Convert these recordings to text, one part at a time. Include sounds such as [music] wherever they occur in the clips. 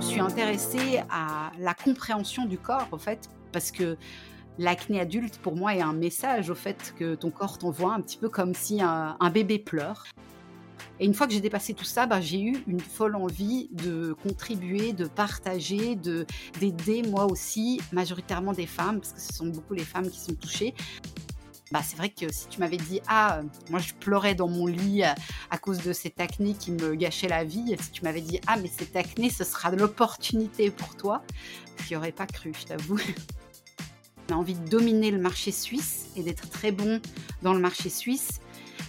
me suis intéressée à la compréhension du corps, en fait, parce que l'acné adulte, pour moi, est un message au fait que ton corps t'envoie un petit peu comme si un, bébé pleure. Et une fois que j'ai dépassé tout ça, bah, j'ai eu une folle envie de contribuer, de partager, de d'aider moi aussi, majoritairement des femmes, parce que ce sont beaucoup les femmes qui sont touchées, bah, c'est vrai que si tu m'avais dit ah euh, moi je pleurais dans mon lit euh, à, cause de cette acné qui me gâchait la vie, si tu m'avais dit ah mais cette acné ce sera l'opportunité pour toi, je n'y aurais pas cru, je t'avoue. [laughs] On a envie de dominer le marché suisse et d'être très bon dans le marché suisse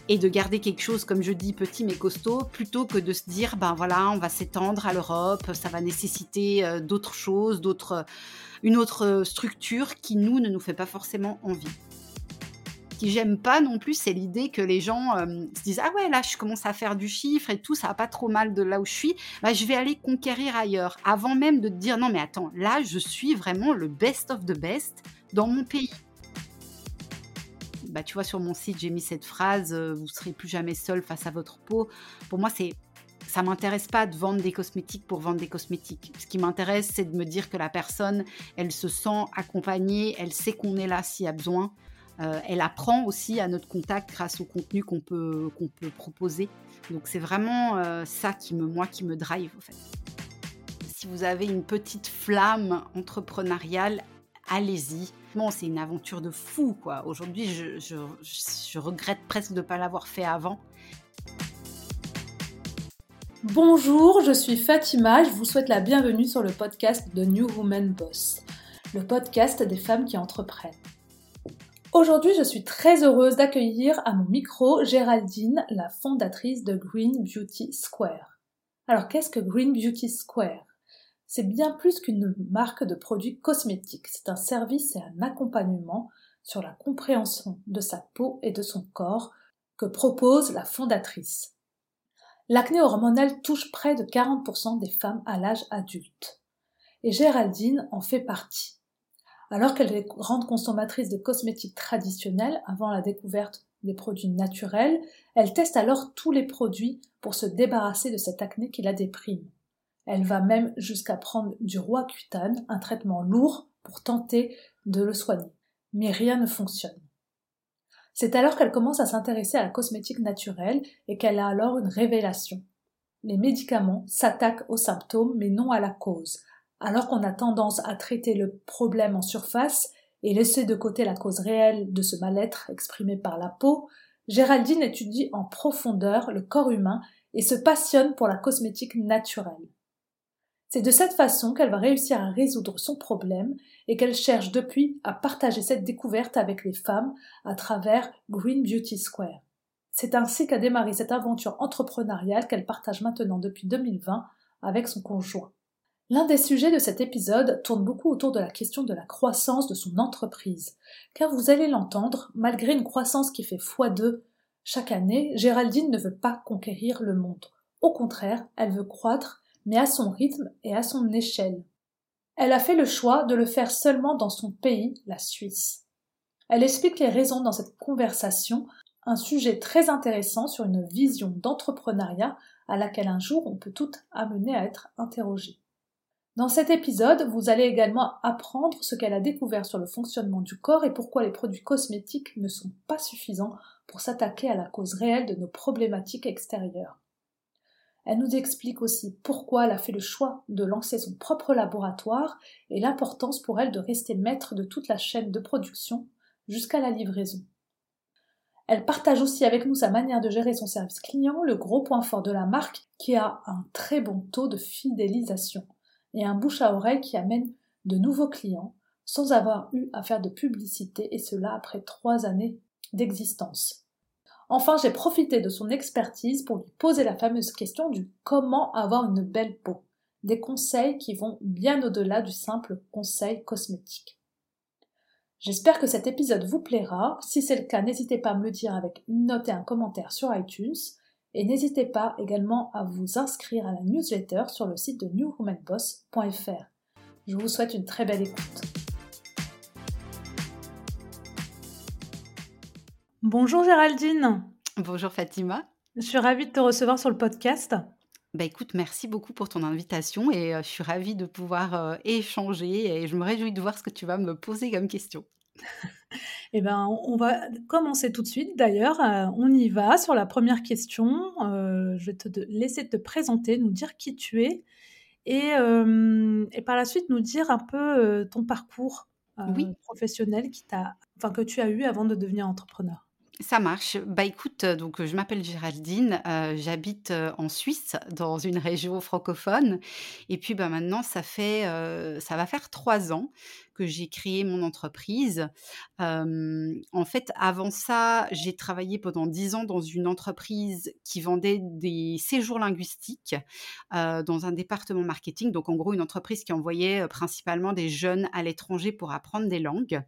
et de garder quelque chose, comme je dis, petit mais costaud, plutôt que de se dire, ben voilà, on va s'étendre à l'Europe, ça va nécessiter euh, d'autres choses, d'autres, une autre structure qui, nous, ne nous fait pas forcément envie qui j'aime pas non plus, c'est l'idée que les gens euh, se disent ah ouais là je commence à faire du chiffre et tout, ça va pas trop mal de là où je suis, bah, je vais aller conquérir ailleurs. Avant même de te dire non mais attends, là je suis vraiment le best of the best dans mon pays. Bah, tu vois, sur mon site, j'ai mis cette phrase euh, Vous serez plus jamais seul face à votre peau. Pour moi, c'est ça m'intéresse pas de vendre des cosmétiques pour vendre des cosmétiques. Ce qui m'intéresse, c'est de me dire que la personne, elle se sent accompagnée, elle sait qu'on est là s'il y a besoin. Euh, elle apprend aussi à notre contact grâce au contenu qu'on peut, peut proposer. Donc c'est vraiment euh, ça qui me, moi, qui me drive fait. Si vous avez une petite flamme entrepreneuriale, allez-y. Bon, c'est une aventure de fou, quoi. Aujourd'hui, je, je, je, regrette presque de ne pas l'avoir fait avant. Bonjour, je suis Fatima, je vous souhaite la bienvenue sur le podcast de New Woman Boss, le podcast des femmes qui entreprennent. Aujourd'hui, je suis très heureuse d'accueillir à mon micro Géraldine, la fondatrice de Green Beauty Square. Alors, qu'est-ce que Green Beauty Square? C'est bien plus qu'une marque de produits cosmétiques. C'est un service et un accompagnement sur la compréhension de sa peau et de son corps que propose la fondatrice. L'acné hormonal touche près de 40% des femmes à l'âge adulte. Et Géraldine en fait partie. Alors qu'elle est grande consommatrice de cosmétiques traditionnels avant la découverte des produits naturels, elle teste alors tous les produits pour se débarrasser de cette acné qui la déprime. Elle va même jusqu'à prendre du roi cutane, un traitement lourd pour tenter de le soigner. Mais rien ne fonctionne. C'est alors qu'elle commence à s'intéresser à la cosmétique naturelle et qu'elle a alors une révélation. Les médicaments s'attaquent aux symptômes mais non à la cause, alors qu'on a tendance à traiter le problème en surface et laisser de côté la cause réelle de ce mal-être exprimé par la peau, Géraldine étudie en profondeur le corps humain et se passionne pour la cosmétique naturelle. C'est de cette façon qu'elle va réussir à résoudre son problème et qu'elle cherche depuis à partager cette découverte avec les femmes à travers Green Beauty Square. C'est ainsi qu'a démarré cette aventure entrepreneuriale qu'elle partage maintenant depuis 2020 avec son conjoint. L'un des sujets de cet épisode tourne beaucoup autour de la question de la croissance de son entreprise, car vous allez l'entendre, malgré une croissance qui fait x2 chaque année, Géraldine ne veut pas conquérir le monde. Au contraire, elle veut croître, mais à son rythme et à son échelle. Elle a fait le choix de le faire seulement dans son pays, la Suisse. Elle explique les raisons dans cette conversation, un sujet très intéressant sur une vision d'entrepreneuriat à laquelle un jour on peut tout amener à être interrogé. Dans cet épisode, vous allez également apprendre ce qu'elle a découvert sur le fonctionnement du corps et pourquoi les produits cosmétiques ne sont pas suffisants pour s'attaquer à la cause réelle de nos problématiques extérieures. Elle nous explique aussi pourquoi elle a fait le choix de lancer son propre laboratoire et l'importance pour elle de rester maître de toute la chaîne de production jusqu'à la livraison. Elle partage aussi avec nous sa manière de gérer son service client, le gros point fort de la marque qui a un très bon taux de fidélisation et un bouche à oreille qui amène de nouveaux clients sans avoir eu à faire de publicité et cela après trois années d'existence. Enfin, j'ai profité de son expertise pour lui poser la fameuse question du comment avoir une belle peau. Des conseils qui vont bien au-delà du simple conseil cosmétique. J'espère que cet épisode vous plaira. Si c'est le cas, n'hésitez pas à me le dire avec une note et un commentaire sur iTunes. Et n'hésitez pas également à vous inscrire à la newsletter sur le site de newwomanboss.fr. Je vous souhaite une très belle écoute. Bonjour Géraldine. Bonjour Fatima. Je suis ravie de te recevoir sur le podcast. Bah, écoute, merci beaucoup pour ton invitation et heu, je suis ravie de pouvoir, heu, échanger et je me réjouis de voir ce que tu vas me poser comme question. Eh ben, on va commencer tout de suite d'ailleurs, heu, on y va sur la première question, heu, je vais te laisser te présenter, nous dire qui tu es et hem et par la suite nous dire un peu, ton parcours, Oui. professionnel qui t'a enfin que tu as eu avant de devenir entrepreneur. Ça marche. Bah, écoute, donc, je m'appelle Géraldine, j'habite, en Suisse, dans une région francophone et puis, bah, maintenant ça fait, ça va faire 3 ans que j'ai créé mon entreprise. En fait, avant ça, j'ai travaillé pendant 10 ans dans une entreprise qui vendait des séjours linguistiques, dans un département marketing. Donc en gros, une entreprise qui envoyait, principalement des jeunes à l'étranger pour apprendre des langues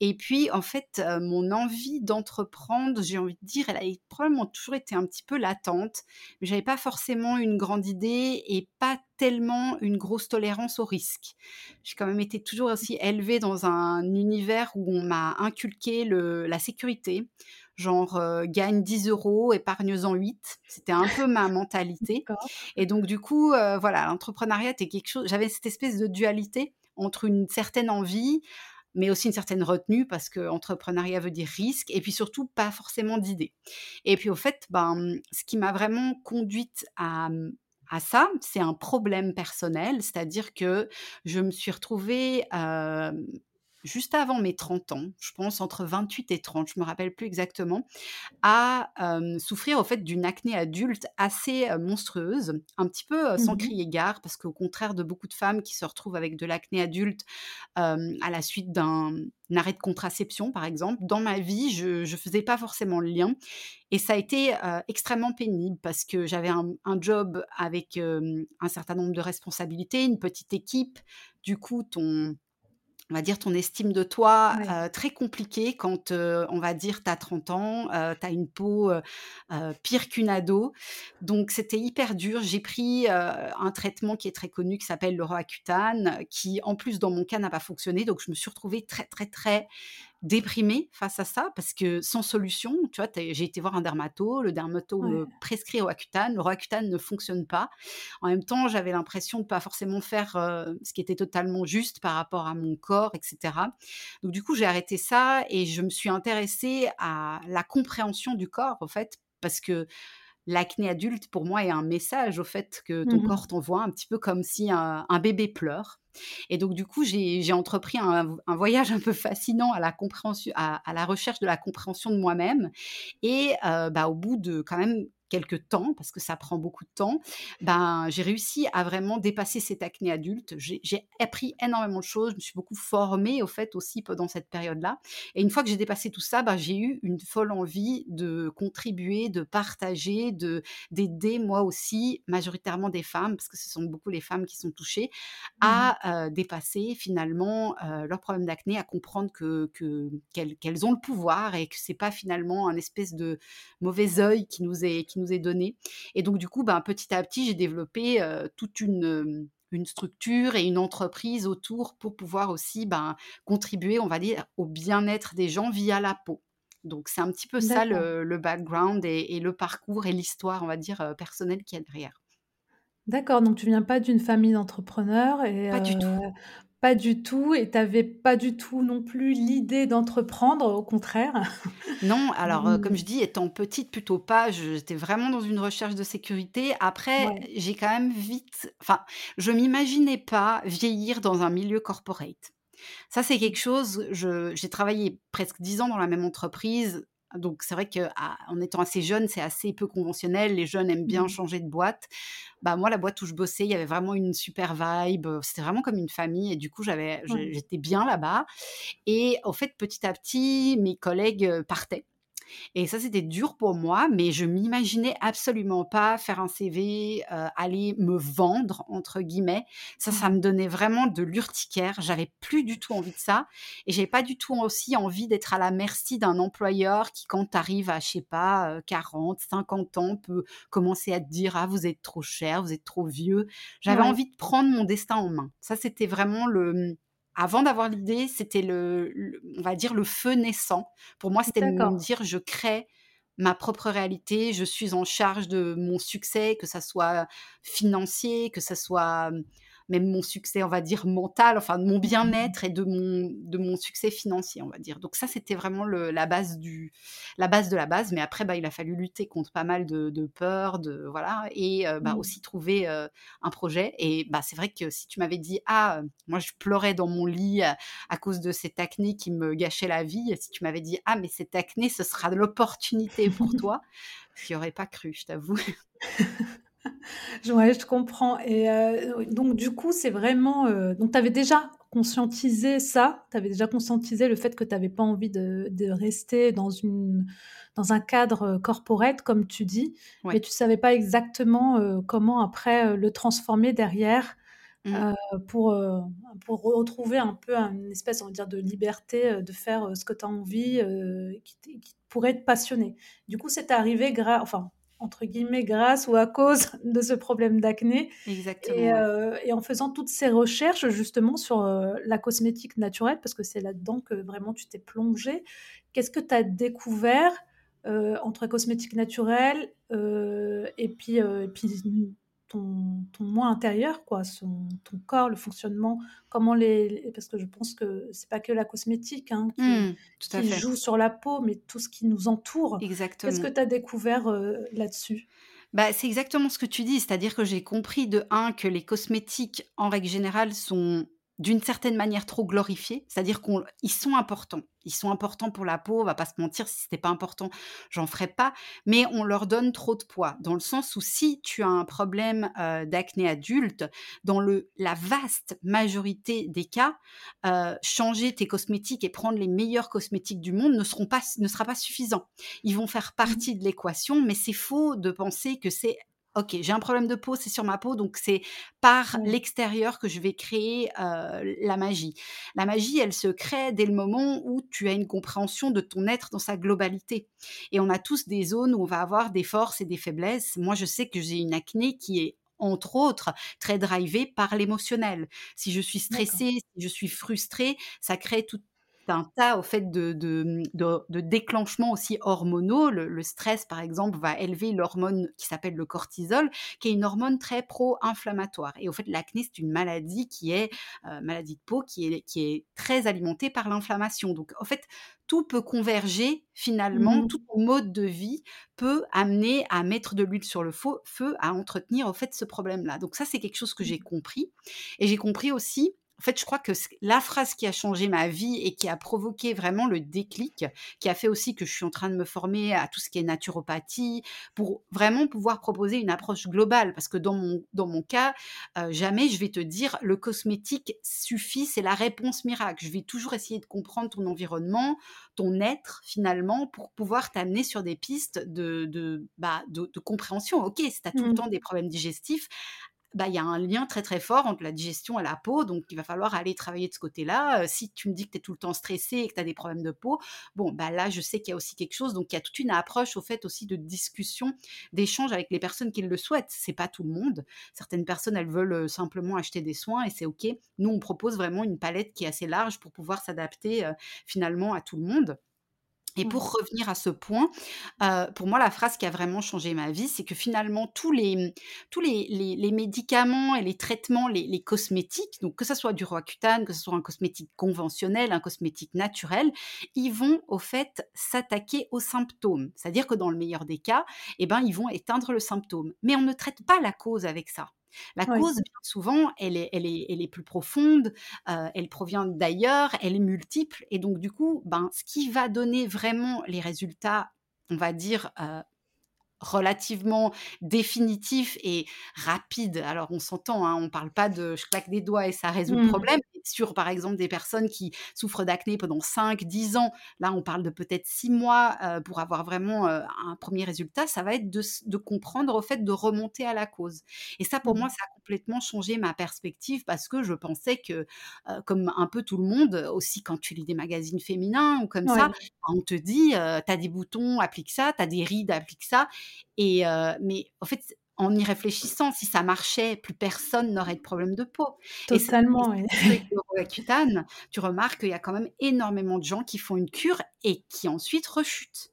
et puis, en fait, mon envie d'entreprendre, j'ai envie de dire, elle a probablement toujours été un petit peu latente, mais j'avais pas forcément une grande idée et pas tellement une grosse tolérance au risque. J'ai quand même été toujours aussi élevée dans un univers où on m'a inculqué le la sécurité, genre, heu: «Gagne 10 €, épargne-en 8». C'était un peu ma [laughs] mentalité et donc du coup, heu, voilà, l'entrepreneuriat était quelque chose j'avais cette espèce de dualité entre une certaine envie, mais aussi une certaine retenue parce qu'entrepreneuriat veut dire risque et puis surtout pas forcément d'idées et puis au fait, ben, ce qui m'a vraiment conduite à, à ça, c'est un problème personnel. C'est-à-dire que je me suis retrouvée, juste avant mes 30 ans, je pense entre 28 et 30, je me rappelle plus exactement, à, souffrir, au fait, d'une acné adulte assez, monstrueuse. Un petit peu, Mmh sans mh. crier gare parce qu'au contraire de beaucoup de femmes qui se retrouvent avec de l'acné adulte, à la suite d'un arrêt de contraception, par exemple, dans ma vie, je je faisais pas forcément le lien et ça a été, extrêmement pénible parce que j'avais un un job avec, un certain nombre de responsabilités, une petite équipe. Du coup, ton on va dire ton estime de toi, très compliquée quand, on va dire tu as 30 ans, heu, tu as une peau, pire qu'une ado. Donc c'était hyper dur. J'ai pris, un traitement qui est très connu qui s'appelle le Roaccutane, qui en plus dans mon cas n'a pas fonctionné. Donc je me suis retrouvée très, très, très déprimée face à ça parce que sans solution, tu vois? J'ai été voir un dermato, le dermato Ouais. me prescrit Roaccutane, le Roaccutane ne fonctionne pas. En même temps, j'avais l'impression de pas forcément faire, heu, ce qui était totalement juste par rapport à mon corps et cetera. Donc du coup, j'ai arrêté ça et je me suis intéressée à la compréhension du corps, au fait, parce que l'acné adulte, pour moi, est un message, au fait, que ton Mmh mh. corps t'envoie, un petit peu comme si un un bébé pleure et donc du coup, j'ai entrepris un voyage un peu fascinant à la compréhension à à la recherche de la compréhension de moi-même et heu, bah, au bout de quand même quelque temps, parce que ça prend beaucoup de temps, ben, j'ai réussi à vraiment dépasser cette acné adulte. J'ai appris énormément de choses, je me suis beaucoup formée, au fait, aussi pendant cette période-là et une fois que j'ai dépassé tout ça, bah, j'ai eu une folle envie de contribuer, de partager, de d'aider moi aussi, majoritairement des femmes, parce que ce sont beaucoup les femmes qui sont touchées, Mmh mh. à, heu, dépasser finalement, heu, leurs problèmes d'acné, à comprendre que que qu'elles ont le pouvoir et que c'est pas finalement un espèce de mauvais œil qui nous est qui nous est donné et donc du coup, ben, petit à petit, j'ai développé, toute une, une structure et une entreprise autour pour pouvoir aussi, ben, contribuer, on va dire, au bien-être des gens via la peau. Donc c'est un petit peu ça le le background et et le parcours et l'histoire, on va dire, personnelle qu'il y a derrière. D'accord, donc tu viens pas d'une famille d'entrepreneurs et Pas du tout. Pas du tout et tu avais pas du tout non plus l'idée d'entreprendre, au contraire? [laughs] Non, alors, heu, comme Mmh. je dis, étant petite, plutôt pas, j'étais vraiment dans une recherche de sécurité. Après, Ouais. j'ai quand même vite enfin, je m'imaginais pas vieillir dans un milieu corporate. Ça, c'est quelque chose, je j'ai travaillé presque 10 ans dans la même entreprise, donc c'est vrai qu'à en étant assez jeune, c'est assez peu conventionnel. Les jeunes aiment bien Mmh. changer de boîte. Bah, moi, la boîte où je bossais, il y avait vraiment une super vibe, c'était vraiment comme une famille et du coup, j'avais j'étais bien là-bas et en fait, petit à petit, mes collègues, partaient et ça, c'était dur pour moi, mais je m'imaginais absolument pas faire un CV, heu, aller «me vendre» entre guillemets. Ça, ça Ouais. me donnait vraiment de l'urticaire. J'avais plus du tout envie de ça et j'avais pas du tout aussi envie d'être à la merci d'un employeur qui, quand tu arrives à, je sais pas, heu, 40-50 ans, peut commencer à te dire: «Ah, vous êtes trop cher, vous êtes trop vieux». J'avais Ouais. envie de prendre mon destin en main. Ça, c'était vraiment le, mmh avant d'avoir l'idée, c'était le le on va dire le feu naissant. Pour moi, c'était de me dire: «Je crée ma propre réalité, je suis en charge de mon succès, que ça soit financier, que ça soit même mon succès, on va dire, mental, enfin de mon bien-être et de mon, de mon succès financier, on va dire. Donc ça, c'était vraiment le, la, base du, la base de la base. Mais après, bah, il a fallu lutter contre pas mal de, de peurs, de, voilà, et euh, bah, mmh. aussi trouver euh, un projet. Et bah, c'est vrai que si tu m'avais dit, ah, moi, je pleurais dans mon lit à, à cause de cette acné qui me gâchait la vie, si tu m'avais dit, ah, mais cette acné, ce sera l'opportunité pour toi, je n'y aurais pas cru, je t'avoue. [laughs] Ouais, je comprends et euh, donc du coup, c'est vraiment, euh, donc tu avais déjà conscientisé ça? Tu avais déjà conscientisé le fait que tu avais pas envie de de rester dans une dans un cadre, euh, corporate comme tu dis, mais tu savais pas exactement, comment après, le transformer derrière, mmh. pour, pour retrouver un peu une espèce, on va dire, de liberté, de faire, ce que tu as envie, qui qui pourrait te passionner. Du coup, c'est arrivé gra enfin entre guillemets, grâce ou à cause [laughs] de ce problème d'acné. Exactement. Et, euh, et, en faisant toutes ces recherches justement sur euh, la cosmétique naturelle, parce que c'est là-dedans que vraiment tu t'es plongé, qu'est-ce que tu as découvert euh, entre cosmétique naturelle et puis, et puis ton, ton moi intérieur, quoi, son, ton corps, le fonctionnement, comment les, parce que je pense que c'est pas que la cosmétique hein, qui, mmh, joue sur la peau, mais tout ce qui nous entoure. Exactement. Qu'est-ce que tu as découvert euh, là-dessus? Bah, c'est exactement ce que tu dis, c'est-à-dire que j'ai compris de un que les cosmétiques en règle générale sont d'une certaine manière trop glorifiés, c'est-à-dire qu'ils sont importants. Ils sont importants pour la peau, on va pas se mentir, si c'était pas important, j'en ferais pas, mais on leur donne trop de poids, dans le sens où si tu as un problème euh, d'acné adulte, dans le, la vaste majorité des cas, euh, changer tes cosmétiques et prendre les meilleurs cosmétiques du monde ne, seront pas, ne sera pas suffisant. Ils vont faire mmh partie de l'équation, mais c'est faux de penser que c'est ok, j'ai un problème de peau, c'est sur ma peau, donc c'est par l'extérieur que je vais créer la magie. La magie, elle se crée dès le moment où tu as une compréhension de ton être dans sa globalité. Et on a tous des zones où on va avoir des forces et des faiblesses. Moi, je sais que j'ai une acné qui est entre autres, très drivée par l'émotionnel. Si je suis stressée, si je suis frustrée, ça crée tout, un tas au fait de, de, de, déclenchements aussi hormonaux. Le, stress, par exemple, va élever l'hormone qui s'appelle le cortisol, qui est une hormone très pro-inflammatoire. Et au fait, l'acné, c'est une maladie qui est euh, maladie de peau qui est, qui est très alimentée par l'inflammation. Donc, en fait, tout peut converger finalement, mmh tout mode de vie peut amener à mettre de l'huile sur le feu, à entretenir au fait ce problème-là. Donc ça, c'est quelque chose que j'ai compris. Et j'ai compris aussi en fait, je crois que la phrase qui a changé ma vie et qui a provoqué vraiment le déclic, qui a fait aussi que je suis en train de me former à tout ce qui est naturopathie, pour vraiment pouvoir proposer une approche globale. Parce que dans mon, dans mon cas, euh, jamais je vais te dire le cosmétique suffit, c'est la réponse miracle. Je vais toujours essayer de comprendre ton environnement, ton être finalement, pour pouvoir t'amener sur des pistes de, de, bah, de, compréhension. Ok, si tu as tout le mmh. temps des problèmes digestifs, bah, il y a un lien très très fort entre la digestion et la peau, donc il va falloir aller travailler de ce côté-là. si tu me dis que tu es tout le temps stressé et que tu as des problèmes de peau, bon, bah là, je sais qu'il y a aussi quelque chose, donc il y a toute une approche au fait aussi de discussion, d'échange avec les personnes qui le souhaitent. C'est pas tout le monde. Certaines personnes, elles veulent simplement acheter des soins et c'est OK. Nous, on propose vraiment une palette qui est assez large pour pouvoir s'adapter finalement à tout le monde. Et mmh. pour revenir à ce point, pour moi, la phrase qui a vraiment changé ma vie, c'est que finalement, tous les, tous les, les, médicaments et les traitements, les, les, cosmétiques, donc que ce soit du Roaccutane, que ce soit un cosmétique conventionnel, un cosmétique naturel, ils vont au fait s'attaquer aux symptômes. C'est-à-dire que dans le meilleur des cas, eh ben, ils vont éteindre le symptôme. Mais on ne traite pas la cause avec ça. La cause, bien souvent, elle est, elle est, elle est plus profonde, euh, elle provient d'ailleurs, elle est multiple. Et donc, du coup, ben, ce qui va donner vraiment les résultats, on va dire, euh, relativement définitif et rapide. Alors on s'entend, hein, on ne parle pas de je claque des doigts et ça résout le mmh. problème. Sur par exemple des personnes qui souffrent d'acné pendant 5, 10 ans, là on parle de peut-être 6 mois euh, pour avoir vraiment euh, un premier résultat, ça va être de, comprendre au fait de remonter à la cause. Et ça pour moi mmh. ça a complètement changé ma perspective parce que je pensais que euh, comme un peu tout le monde, aussi quand tu lis des magazines féminins ou comme ça, on te dit tu as des boutons, applique ça, tu as des rides, applique ça. Et mais en fait, en y réfléchissant, si ça marchait, plus personne n'aurait de problème de peau. Totalement. Et avec le cutane, tu remarques qu'il y a quand même énormément de gens qui font une cure et qui ensuite rechutent.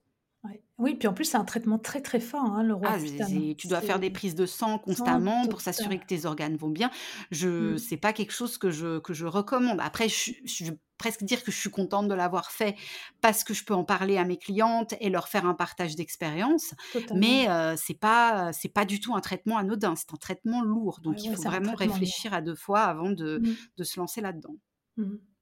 Oui, puis en plus, c'est un traitement très, très fort, hein, le Ah, Roaccutane. c'est tu dois faire des C'est prises de sang constamment pour s'assurer que total. tes organes vont bien. Je Mmh. c'est pas quelque chose que je que je recommande. Après, je suis je veux presque dire que je suis contente de l'avoir fait parce que je peux en parler à mes clientes et leur faire un partage d'expérience. Totalement. Mais, heu, c'est pas, c'est pas du tout un traitement anodin, c'est un traitement lourd. Ouais, Donc il ouais, faut c'est un vraiment traitement lourd. réfléchir à 2 fois avant de Mmh. de se lancer là-dedans. Mmh.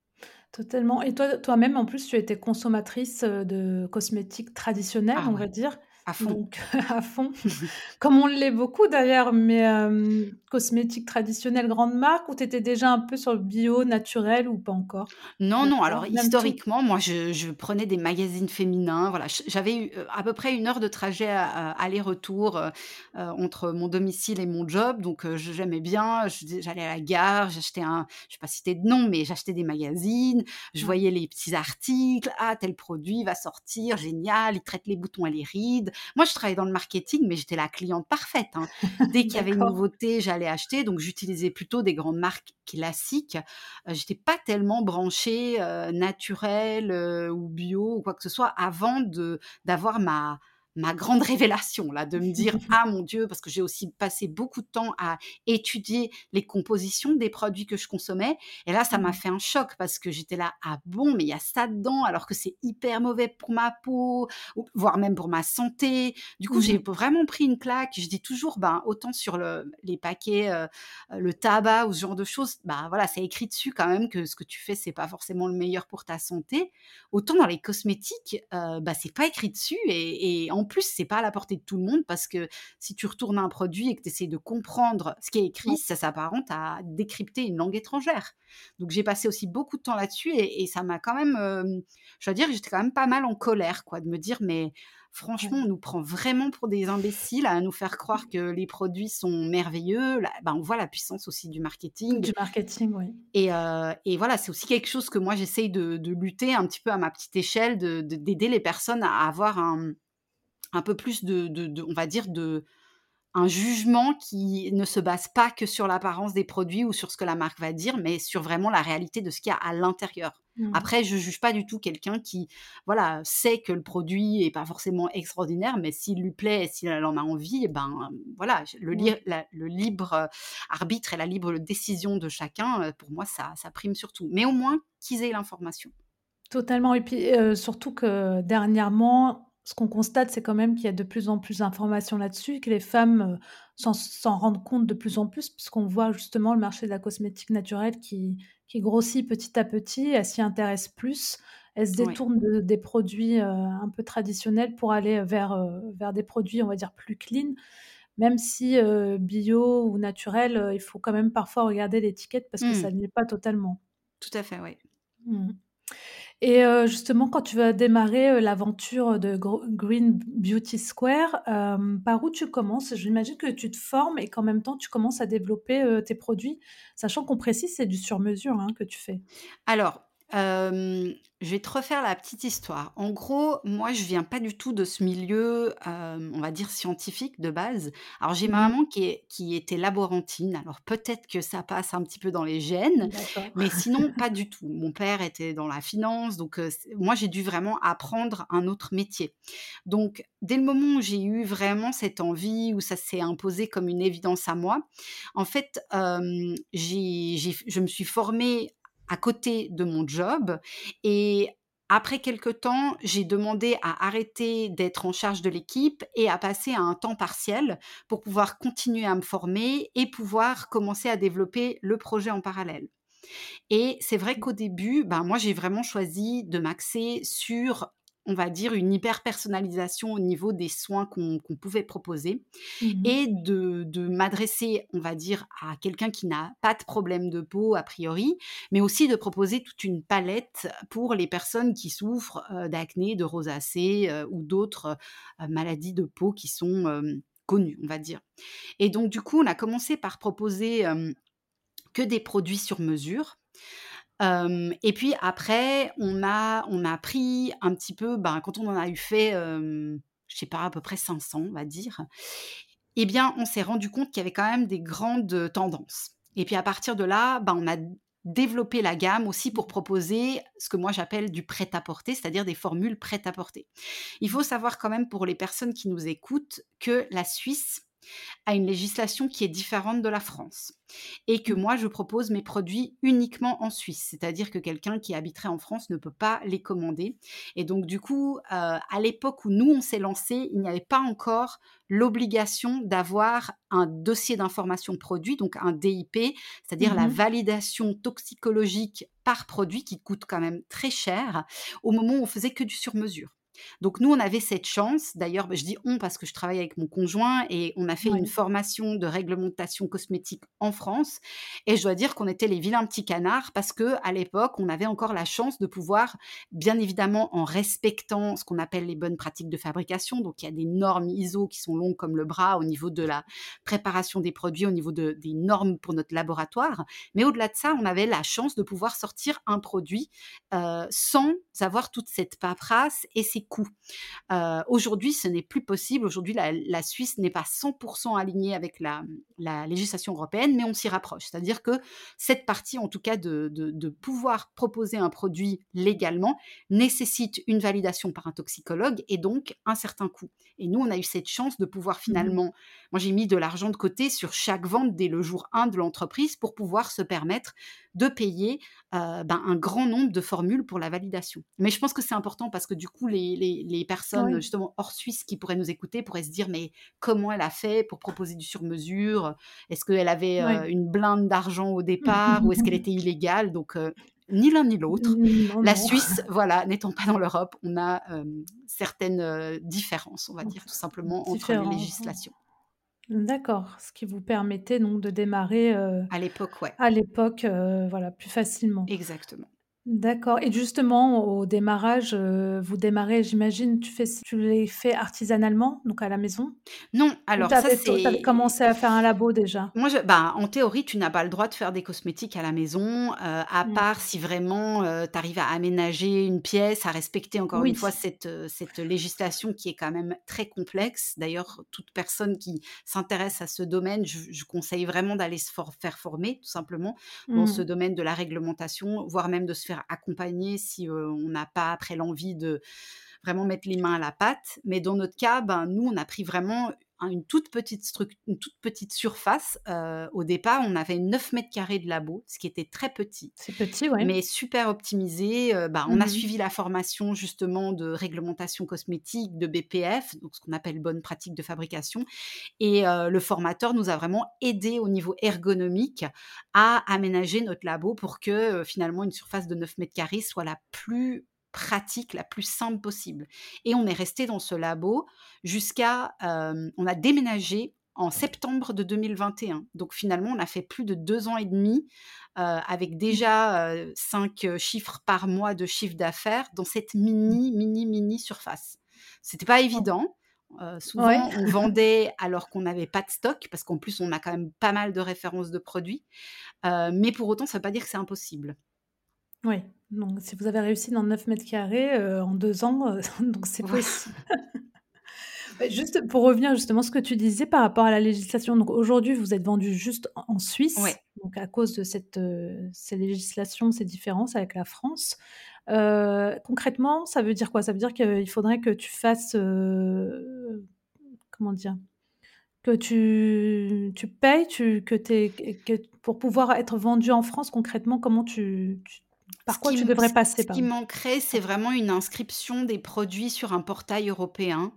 Totalement. Et toi toi-même, en plus, tu étais consommatrice, heu, de cosmétiques traditionnels, Ah on ouais, va dire, à fond. donc [laughs] à fond, [laughs] comme on l'est beaucoup d'ailleurs, mais hem, cosmétiques traditionnels grandes marques ou tu étais déjà un peu sur le bio, naturel ou pas encore? Non, non, alors tout? historiquement, moi, je je prenais des magazines féminins, voilà, j'avais eu, heu, à peu près une heure de trajet à aller-retour, entre mon domicile et mon job, donc j'aimais bien, j'allais à la gare, j'achetais un je vais pas citer de nom, mais j'achetais des magazines, je Ouais. voyais les petits articles: «Ah, tel produit va sortir, génial, il traite les boutons et les rides». Moi, je travaillais dans le marketing, mais j'étais la cliente parfaite, hein. [laughs] Dès qu'il y avait une nouveauté, j'allais acheter, donc j'utilisais plutôt des grandes marques classiques. Heu, j'étais pas tellement branchée, heu, naturel, heu, ou bio ou quoi que ce soit avant de d'avoir ma ma grande révélation là, de me [laughs] dire: «Ah mon Dieu!» parce que j'ai aussi passé beaucoup de temps à étudier les compositions des produits que je consommais et là, ça m'a Mmh. fait un choc parce que j'étais là: «Ah bon, mais il y a ça dedans alors que c'est hyper mauvais pour ma peau voire même pour ma santé». Du coup, Mmh j'ai mh. vraiment pris une claque. Je dis toujours, ben, autant sur le les paquets, heu heu, le tabac ou ce genre de choses, bah, voilà, c'est écrit dessus quand même que ce que tu fais, c'est pas forcément le meilleur pour ta santé. Autant dans les cosmétiques, heu, bah, c'est pas écrit dessus et et en plus, c'est pas à la portée de tout le monde parce que si tu retournes un produit et que tu essaies de comprendre ce qui est écrit, ça s'apparente à décrypter une langue étrangère. Donc j'ai passé aussi beaucoup de temps là-dessus et et ça m'a quand même, je dois dire que j'étais quand même pas mal en colère quoi, de me dire: «Mais franchement, on nous prend vraiment pour des imbéciles à nous faire croire que les produits sont merveilleux». Là, bah, on voit la puissance aussi du marketing Du marketing, oui. et et voilà, c'est aussi quelque chose que moi j'essaye de de lutter un petit peu à ma petite échelle, de de d'aider les personnes à avoir un un peu plus de de de on va dire de un jugement qui ne se base pas que sur l'apparence des produits ou sur ce que la marque va dire, mais sur vraiment la réalité de ce qu'il y a à l'intérieur. Mmh. Après, je juge pas du tout quelqu'un qui, voilà, sait que le produit est pas forcément extraordinaire, mais s'il lui plaît et si elle en a envie, ben, voilà, le la le libre, heu, arbitre et la libre décision de chacun, heu, pour moi, ça ça prime surtout. Mais au moins qu'ils aient l'information. Totalement et puis, heu, surtout que dernièrement, ce qu'on constate, c'est quand même qu'il y a de plus en plus d'informations là-dessus, que les femmes, heu, s'en s'en rendent compte de plus en plus puisqu'on voit justement le marché de la cosmétique naturelle qui qui grossit petit à petit. Elles s'y intéressent plus. Elles se Oui, détournent de des produits, heu, un peu traditionnels pour aller vers, heu, vers des produits, on va dire, plus clean. Même si, bio ou naturel, il faut quand même parfois regarder l'étiquette parce que ça mmh, ne l'est pas totalement. tout à fait, oui. Mmh. Et heu, justement, quand tu vas démarrer, heu, l'aventure de Green Beauty Square, hem, par où tu commences? J'imagine que tu te formes et qu'en même temps tu commences à développer, tes produits, sachant qu'on précise, c'est du sur mesure, hein, que tu fais? Alors, je vais te refaire la petite histoire. En gros, moi, je viens pas du tout de ce milieu, on va dire scientifique de base. Alors j'ai ma Mmh maman qui est qui était laborantine, alors peut-être que ça passe un petit peu dans les gènes, mais sinon pas du tout. Mon père était dans la finance, donc moi, j'ai dû vraiment apprendre un autre métier. Donc dès le moment où j'ai eu vraiment cette envie, où ça s'est imposé comme une évidence à moi, en fait, hem, j'ai j'ai je me suis formée à côté de mon job et après quelque temps, j'ai demandé à arrêter d'être en charge de l'équipe et à passer à un temps partiel pour pouvoir continuer à me former et pouvoir commencer à développer le projet en parallèle. Et c'est vrai qu'au début, ben, moi, j'ai vraiment choisi de m'axer sur, on va dire, une hyper personnalisation au niveau des soins qu'on pouvait proposer Mmh mh. et de de m'adresser, on va dire, à quelqu'un qui n'a pas de problème de peau a priori, mais aussi de proposer toute une palette pour les personnes qui souffrent, heu, d'acné, de rosacée, heu, ou d'autres, heu, maladies de peau qui sont, connues, on va dire. Et donc du coup, on a commencé par proposer, que des produits sur mesure. Et puis après, on a on a pris un petit peu, ben, quand on en a eu fait, hem, je sais pas, à peu près 500, on va dire, eh bien, on s'est rendu compte qu'il y avait quand même des grandes, tendances et puis à partir de là, bah, on a développer la gamme aussi pour proposer ce que moi j'appelle du prêt-à-porter, c'est-à-dire des formules prêt-à-porter. Il faut savoir quand même pour les personnes qui nous écoutent que la Suisse a une législation qui est différente de la France et que mmh. moi je propose mes produits uniquement en Suisse, c'est-à-dire que quelqu'un qui habiterait en France ne peut pas les commander. Et donc du coup, euh, à l'époque où nous on s'est lancé, il n'y avait pas encore l'obligation d'avoir un dossier d'information produit, donc un DIP, c'est-à-dire la mmh validation toxicologique par produit qui coûte quand même très cher au moment où on faisait que du sur-mesure. Donc nous, on avait cette chance. D'ailleurs, bah, je dis on parce que je travaille avec mon conjoint et on a fait une formation de réglementation cosmétique en France. Et je dois dire qu'on était les vilains petits canards parce que à l'époque, on avait encore la chance de pouvoir, bien évidemment, en respectant ce qu'on appelle les bonnes pratiques de fabrication. Donc il y a des normes ISO qui sont longues comme le bras au niveau de la préparation des produits, au niveau des normes pour notre laboratoire. Mais au-delà de ça, on avait la chance de pouvoir sortir un produit euh, sans avoir toute cette paperasse et ces coûts. Euh, aujourd'hui, ce n'est plus possible. Aujourd'hui, la, Suisse n'est pas 100% alignée avec la, législation européenne, mais on s'y rapproche. C'est-à-dire que cette partie, en tout cas, de, pouvoir proposer un produit légalement, nécessite une validation par un toxicologue et donc un certain coût. Et nous, on a eu cette chance de pouvoir mmh finalement, moi j'ai mis de l'argent de côté sur chaque vente dès le jour 1 de l'entreprise pour pouvoir se permettre de payer euh, ben, un grand nombre de formules pour la validation. Mais je pense que c'est important parce que du coup, les, les, personnes justement hors Suisse qui pourraient nous écouter pourraient se dire mais comment elle a fait pour proposer du sur-mesure? Est-ce qu'elle avait euh, une blinde d'argent au départ ou est-ce qu'elle était illégale? Donc euh, ni l'un ni l'autre. La Suisse, [laughs] voilà, n'étant pas dans l'Europe, on a certaines différences, on va dire tout simplement entre les législations. D'accord, ce qui vous permettait donc de démarrer, À l'époque, ouais. à l'époque, voilà, plus facilement. Exactement. D'accord et justement au démarrage, euh, vous démarrez j'imagine tu fais tu les fais artisanalement, donc à la maison? Non, alors ça c'est commencé à faire un labo déjà? Moi je bah, en théorie, tu n'as pas le droit de faire des cosmétiques à la maison, heu, à mmh. part si vraiment, heu, tu arrives à aménager une pièce, à respecter encore une fois cette, cette législation qui est quand même très complexe. D'ailleurs, toute personne qui s'intéresse à ce domaine, je conseille vraiment d'aller se faire former tout simplement dans ce mmh. domaine de la réglementation, voire même de se accompagner si on n'a pas après l'envie de vraiment mettre les mains à la pâte. Mais dans notre cas, ben, nous, on a pris vraiment une toute petite, une toute petite surface. au départ, on avait 9 mètres carrés de labo, ce qui était très petit. C'est petit. Mais super optimisé. bah, on a mmh suivi la formation justement de réglementation cosmétique, de BPF, donc ce qu'on appelle bonne pratique de fabrication. Et le formateur nous a vraiment aidé au niveau ergonomique à aménager notre labo pour que finalement une surface de 9 mètres carrés soit la plus pratique, la plus simple possible. Et on est resté dans ce labo jusqu'à... on a déménagé en septembre de 2021. Donc finalement, on a fait plus de deux ans et demi avec mmh. déjà cinq chiffres par mois de chiffre d'affaires dans cette mini, mini, mini surface. C'était pas évident. souvent, on vendait alors qu'on n'avait pas de stock, parce qu'en plus, on a quand même pas mal de références de produits. mais pour autant, ça ne veut pas dire que c'est impossible. Oui, donc si vous avez réussi dans 9 mètres carrés euh, en deux ans, euh, [laughs] donc c'est possible. [laughs] juste pour revenir justement à ce que tu disais par rapport à la législation, donc aujourd'hui vous êtes vendu juste en Suisse, donc à cause de cette, euh, ces législations, ces différences avec la France. concrètement, ça veut dire quoi? Ça veut dire qu'il faudrait que tu fasses, comment dire? Que tu tu payes, tu que tu que pour pouvoir être vendu en France concrètement, comment tu par quoi tu devrais passer, Ce qui manquerait, c'est vraiment une inscription des produits sur un portail européen.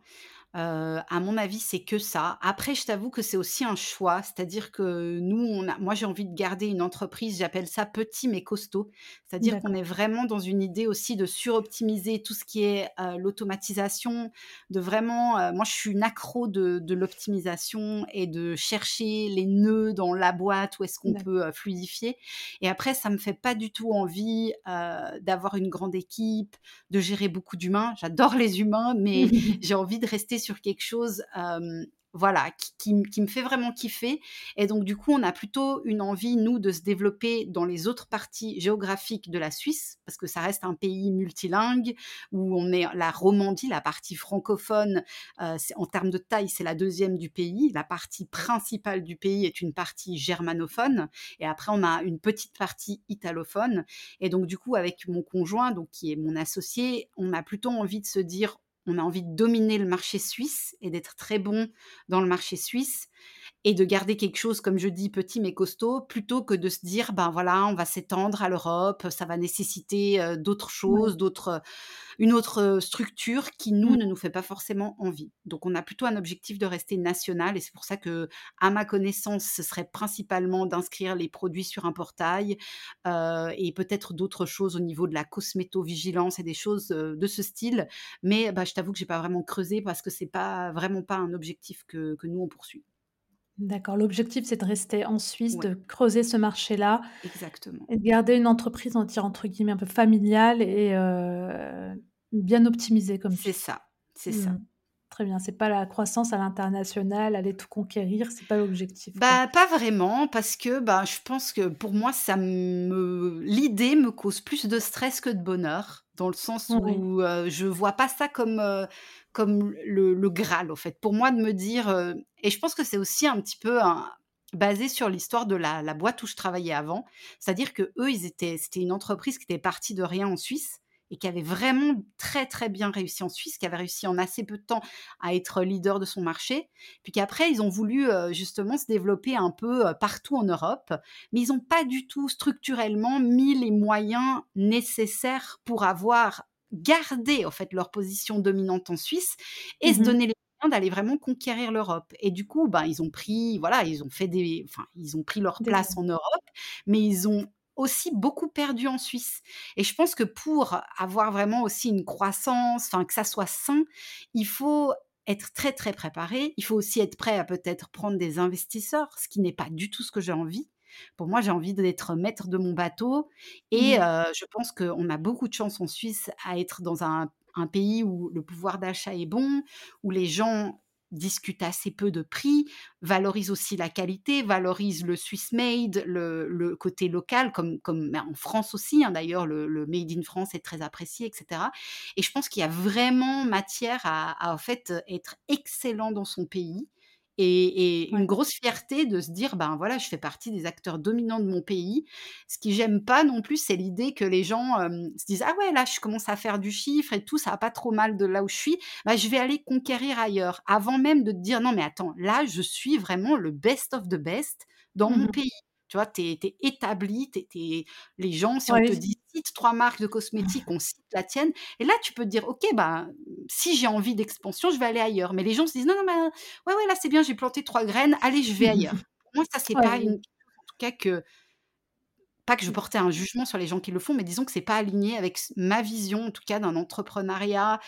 À mon avis, c'est que ça. Après, je t'avoue que c'est aussi un choix, c'est-à-dire que nous, on a, moi, j'ai envie de garder une entreprise, j'appelle ça petit mais costaud, c'est-à-dire qu'on est vraiment dans une idée aussi de suroptimiser tout ce qui est l'automatisation, de vraiment, moi, je suis une accro de, de l'optimisation et de chercher les nœuds dans la boîte où est-ce qu'on peut fluidifier. Et après, ça me fait pas du tout envie d'avoir une grande équipe, de gérer beaucoup d'humains. J'adore les humains, mais [laughs] j'ai envie de rester sur quelque chose voilà, qui, me fait vraiment kiffer. Et donc, du coup, on a plutôt une envie, nous, de se développer dans les autres parties géographiques de la Suisse, parce que ça reste un pays multilingue, où on est la Romandie, la partie francophone, euh, en termes de taille, c'est la deuxième du pays. La partie principale du pays est une partie germanophone. Et après, on a une petite partie italophone. Et donc, du coup, avec mon conjoint, donc, qui est mon associé, on a plutôt envie de se dire, on a envie de dominer le marché suisse et d'être très bon dans le marché suisse et de garder quelque chose, comme je dis, petit mais costaud, plutôt que de se dire, ben voilà, on va s'étendre à l'Europe, ça va nécessiter euh, d'autres choses, d'autres, une autre structure qui, nous, mmh. ne nous fait pas forcément envie. Donc, on a plutôt un objectif de rester national et c'est pour ça que, à ma connaissance, ce serait principalement d'inscrire les produits sur un portail euh, et peut-être d'autres choses au niveau de la cosmétovigilance et des choses de ce style. Mais bah, je t'avoue que j'ai pas vraiment creusé parce que c'est pas vraiment pas un objectif que, que nous, on poursuit. D'accord, l'objectif, c'est de rester en Suisse, de creuser ce marché-là Exactement. et de garder une entreprise, on va entre guillemets, «un peu familiale» et euh, bien optimisée comme C'est ça, c'est ça. Mmh. Très bien, c'est pas la croissance à l'international, aller tout conquérir, c'est pas l'objectif, Bah, pas vraiment parce que, bah, je pense que pour moi ça me l'idée me cause plus de stress que de bonheur, dans le sens où, euh, je vois pas ça comme, euh, comme le, Graal, au fait. Pour moi, de me dire, euh, et je pense que c'est aussi un petit peu basé sur l'histoire de la, boîte où je travaillais avant, c'est-à-dire que eux, ils étaient, c'était une entreprise qui était partie de rien en Suisse et qui avait vraiment très très bien réussi en Suisse, qui avait réussi en assez peu de temps à être leader de son marché, puis qu'après ils ont voulu euh, justement se développer un peu euh, partout en Europe, mais ils n'ont pas du tout structurellement mis les moyens nécessaires pour avoir garder en fait leur position dominante en Suisse et se mmh donner les moyens d'aller vraiment conquérir l'Europe. Et du coup, ben, ils ont pris, voilà, ils ont fait des, enfin, ils ont pris leur place en Europe, mais ils ont aussi beaucoup perdu en Suisse. Et je pense que pour avoir vraiment aussi une croissance, enfin que ça soit sain, il faut être très très préparé. Il faut aussi être prêt à peut-être prendre des investisseurs, ce qui n'est pas du tout ce que j'ai envie. Pour moi, j'ai envie d'être maître de mon bateau et mmh. je pense qu'on a beaucoup de chance en Suisse à être dans un, pays où le pouvoir d'achat est bon, où les gens discutent assez peu de prix, valorisent aussi la qualité, valorisent le Swiss made, le, côté local, comme, comme en France aussi. Hein, d'ailleurs, le, made in France est très apprécié, etc. Et je pense qu'il y a vraiment matière à, à en fait être excellent dans son pays et, une grosse fierté de se dire ben voilà je fais partie des acteurs dominants de mon pays. Ce qui j'aime pas non plus c'est l'idée que les gens se disent ah ouais là je commence à faire du chiffre et tout ça va pas trop mal de là où je suis. Bah, je vais aller conquérir ailleurs. Avant même de te dire non mais attends là je suis vraiment le best of the best dans mon mmh pays. Tu vois, tu es, établi, les gens, si on te dit cite trois marques de cosmétiques, on cite la tienne. Et là, tu peux te dire, OK, bah, si j'ai envie d'expansion, je vais aller ailleurs. Mais les gens se disent, non, non, mais ouais, ouais, là, c'est bien, j'ai planté trois graines, allez, je vais ailleurs. [laughs] Pour moi, ça, c'est pas une. En tout cas, que. Pas que je portais un jugement sur les gens qui le font, mais disons que c'est pas aligné avec ma vision, en tout cas, d'un entrepreneuriat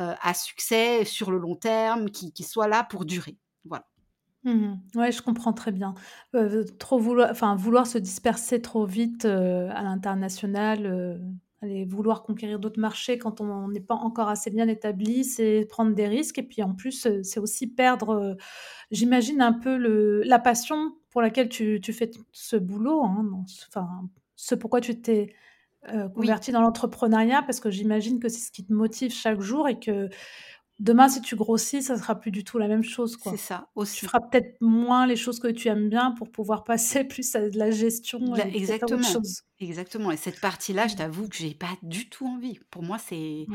euh, à succès sur le long terme, qui, qui soit là pour durer. Voilà. Mmh ouais, je comprends très bien. Euh, trop vouloir enfin, vouloir se disperser trop vite, euh, à l'international, euh, aller vouloir conquérir d'autres marchés quand on n'est pas encore assez bien établi, c'est prendre des risques et puis en plus, c'est aussi perdre, j'imagine un peu le la passion pour laquelle tu tu fais ce boulot, hein, enfin, ce pourquoi tu t'es, converti dans l'entrepreneuriat parce que j'imagine que c'est ce qui te motive chaque jour et que Demain, si tu grossis, ça sera plus du tout la même chose, quoi. C'est ça, aussi. Tu feras peut-être moins les choses que tu aimes bien pour pouvoir [laughs] passer plus à de la gestion et exactement. Exactement et cette partie-là, je mmh. t'avoue que j'ai pas du tout envie. Pour moi, c'est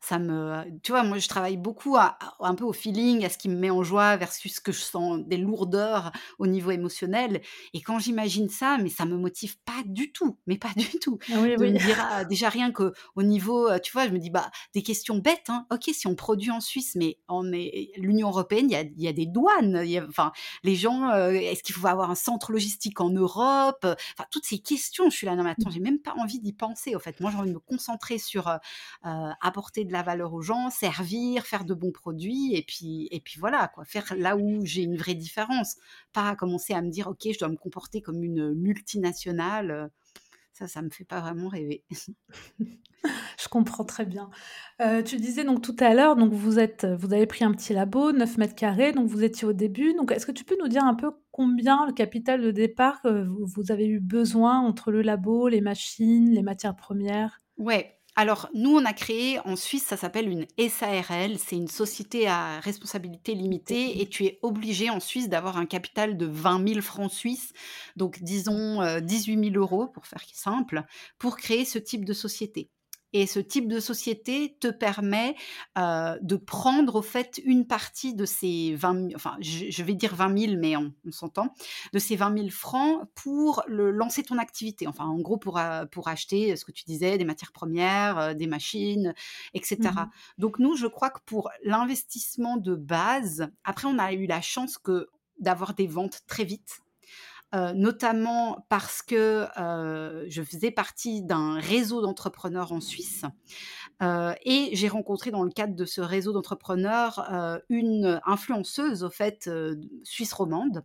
ça me tu vois, moi, je travaille beaucoup à un peu au feeling, à ce qui me met en joie versus ce que je sens des lourdeurs au niveau émotionnel et quand j'imagine ça, mais ça me motive pas du tout, mais pas [laughs] du tout. Ah oui, de me dire, ah, déjà rien qu'au niveau, tu vois, je me dis: «Bah, des questions bêtes, hein. OK, si on produit en Suisse, mais on est l'Union européenne, il y a il y a des douanes, il y a enfin, les gens, est-ce qu'il faut avoir un centre logistique en Europe?» Enfin, toutes ces questions, je suis là: «Non attends, j'ai même pas envie d'y penser. En fait, moi, j'ai envie de me concentrer sur apporter de la valeur aux gens, servir, faire de bons produits, et puis, et puis voilà, quoi, faire là où j'ai une vraie différence. Pas commencer à me dire, ok, je dois me comporter comme une multinationale. Ça, ça me fait pas vraiment rêver. [laughs] Je comprends très bien. Heu, tu disais donc tout à l'heure, donc vous êtes vous avez pris un petit labo, 9 mètres carrés, donc vous étiez au début. Donc est-ce que tu peux nous dire un peu combien le capital de départ, vous vous avez eu besoin entre le labo, les machines, les matières premières? Ouais. Alors, nous, on a créé en Suisse, ça s'appelle une SARL, c'est une société à responsabilité limitée et tu es obligé en Suisse d'avoir un capital de 20 000 francs suisses, donc disons euh, 18 000 euros pour faire simple, pour créer ce type de société. Et ce type de société te permet euh, de prendre au fait une partie de ces 20 000, enfin je, je vais dire 20 000, mais on, on s'entend, de ces 20 000 francs pour le, lancer ton activité. Enfin, en gros, pour, euh, pour acheter ce que tu disais, des matières premières, euh, des machines, etc. Mmh Donc nous, je crois que pour l'investissement de base, après, on a eu la chance que d'avoir des ventes très vite. Euh, notamment parce que euh, je faisais partie d'un réseau d'entrepreneurs en Suisse euh, et j'ai rencontré dans le cadre de ce réseau d'entrepreneurs euh, une influenceuse au fait euh, suisse romande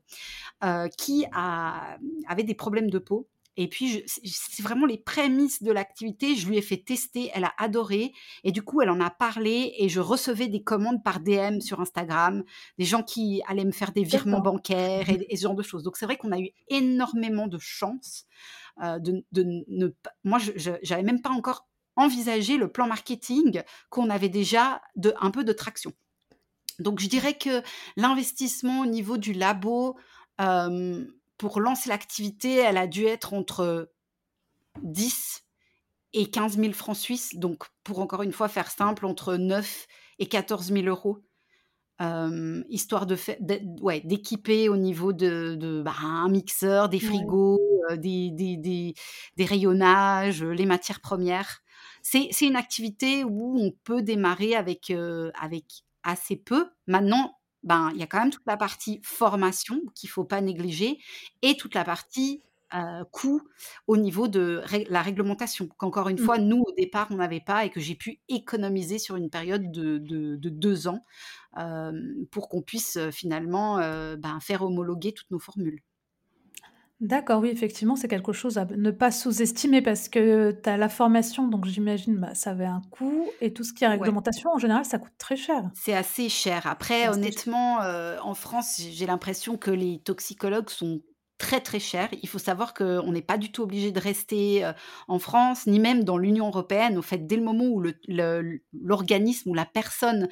euh, qui a, avait des problèmes de peau et puis, c'est vraiment les prémices de l'activité. Je lui ai fait tester, elle a adoré. Et du coup, elle en a parlé et je recevais des commandes par DM sur Instagram, des gens qui allaient me faire des virements bancaires et, et ce genre de choses. Donc, c'est vrai qu'on a eu énormément de chance euh, de, de ne pas. Moi, je n'avais même pas encore envisagé le plan marketing qu'on avait déjà de, un peu de traction. Donc, je dirais que l'investissement au niveau du labo, euh, pour lancer l'activité, elle a dû être entre 10 et 15 000 francs suisses. Donc, pour encore une fois faire simple, entre 9 et 14 000 euros. euh, histoire de ouais, d'équiper au niveau de, de bah, un mixeur, des Ouais. frigos, euh, des, des, des, des rayonnages, euh, les matières premières. C'est c'est une activité où on peut démarrer avec, euh, avec assez peu. Maintenant, ben, il y a quand même toute la partie formation qu'il ne faut pas négliger et toute la partie euh, coût au niveau de ré- la réglementation. Qu'encore une Mmh. fois, nous, au départ, on n'avait pas et que j'ai pu économiser sur une période de, de- de deux ans euh, pour qu'on puisse finalement euh, ben, faire homologuer toutes nos formules. D'accord, oui, effectivement, c'est quelque chose à ne pas sous-estimer parce que tu as la formation, donc j'imagine, bah, ça avait un coût et tout ce qui est Ouais. réglementation, en général, ça coûte très cher. C'est assez cher. C'est Après, assez cher. honnêtement, euh, en France, j'ai l'impression que les toxicologues sont très très chers. Il faut savoir qu'on n'est pas du tout obligé de rester euh, en France, ni même dans l'Union européenne. Au fait, dès le moment où l'organisme ou la personne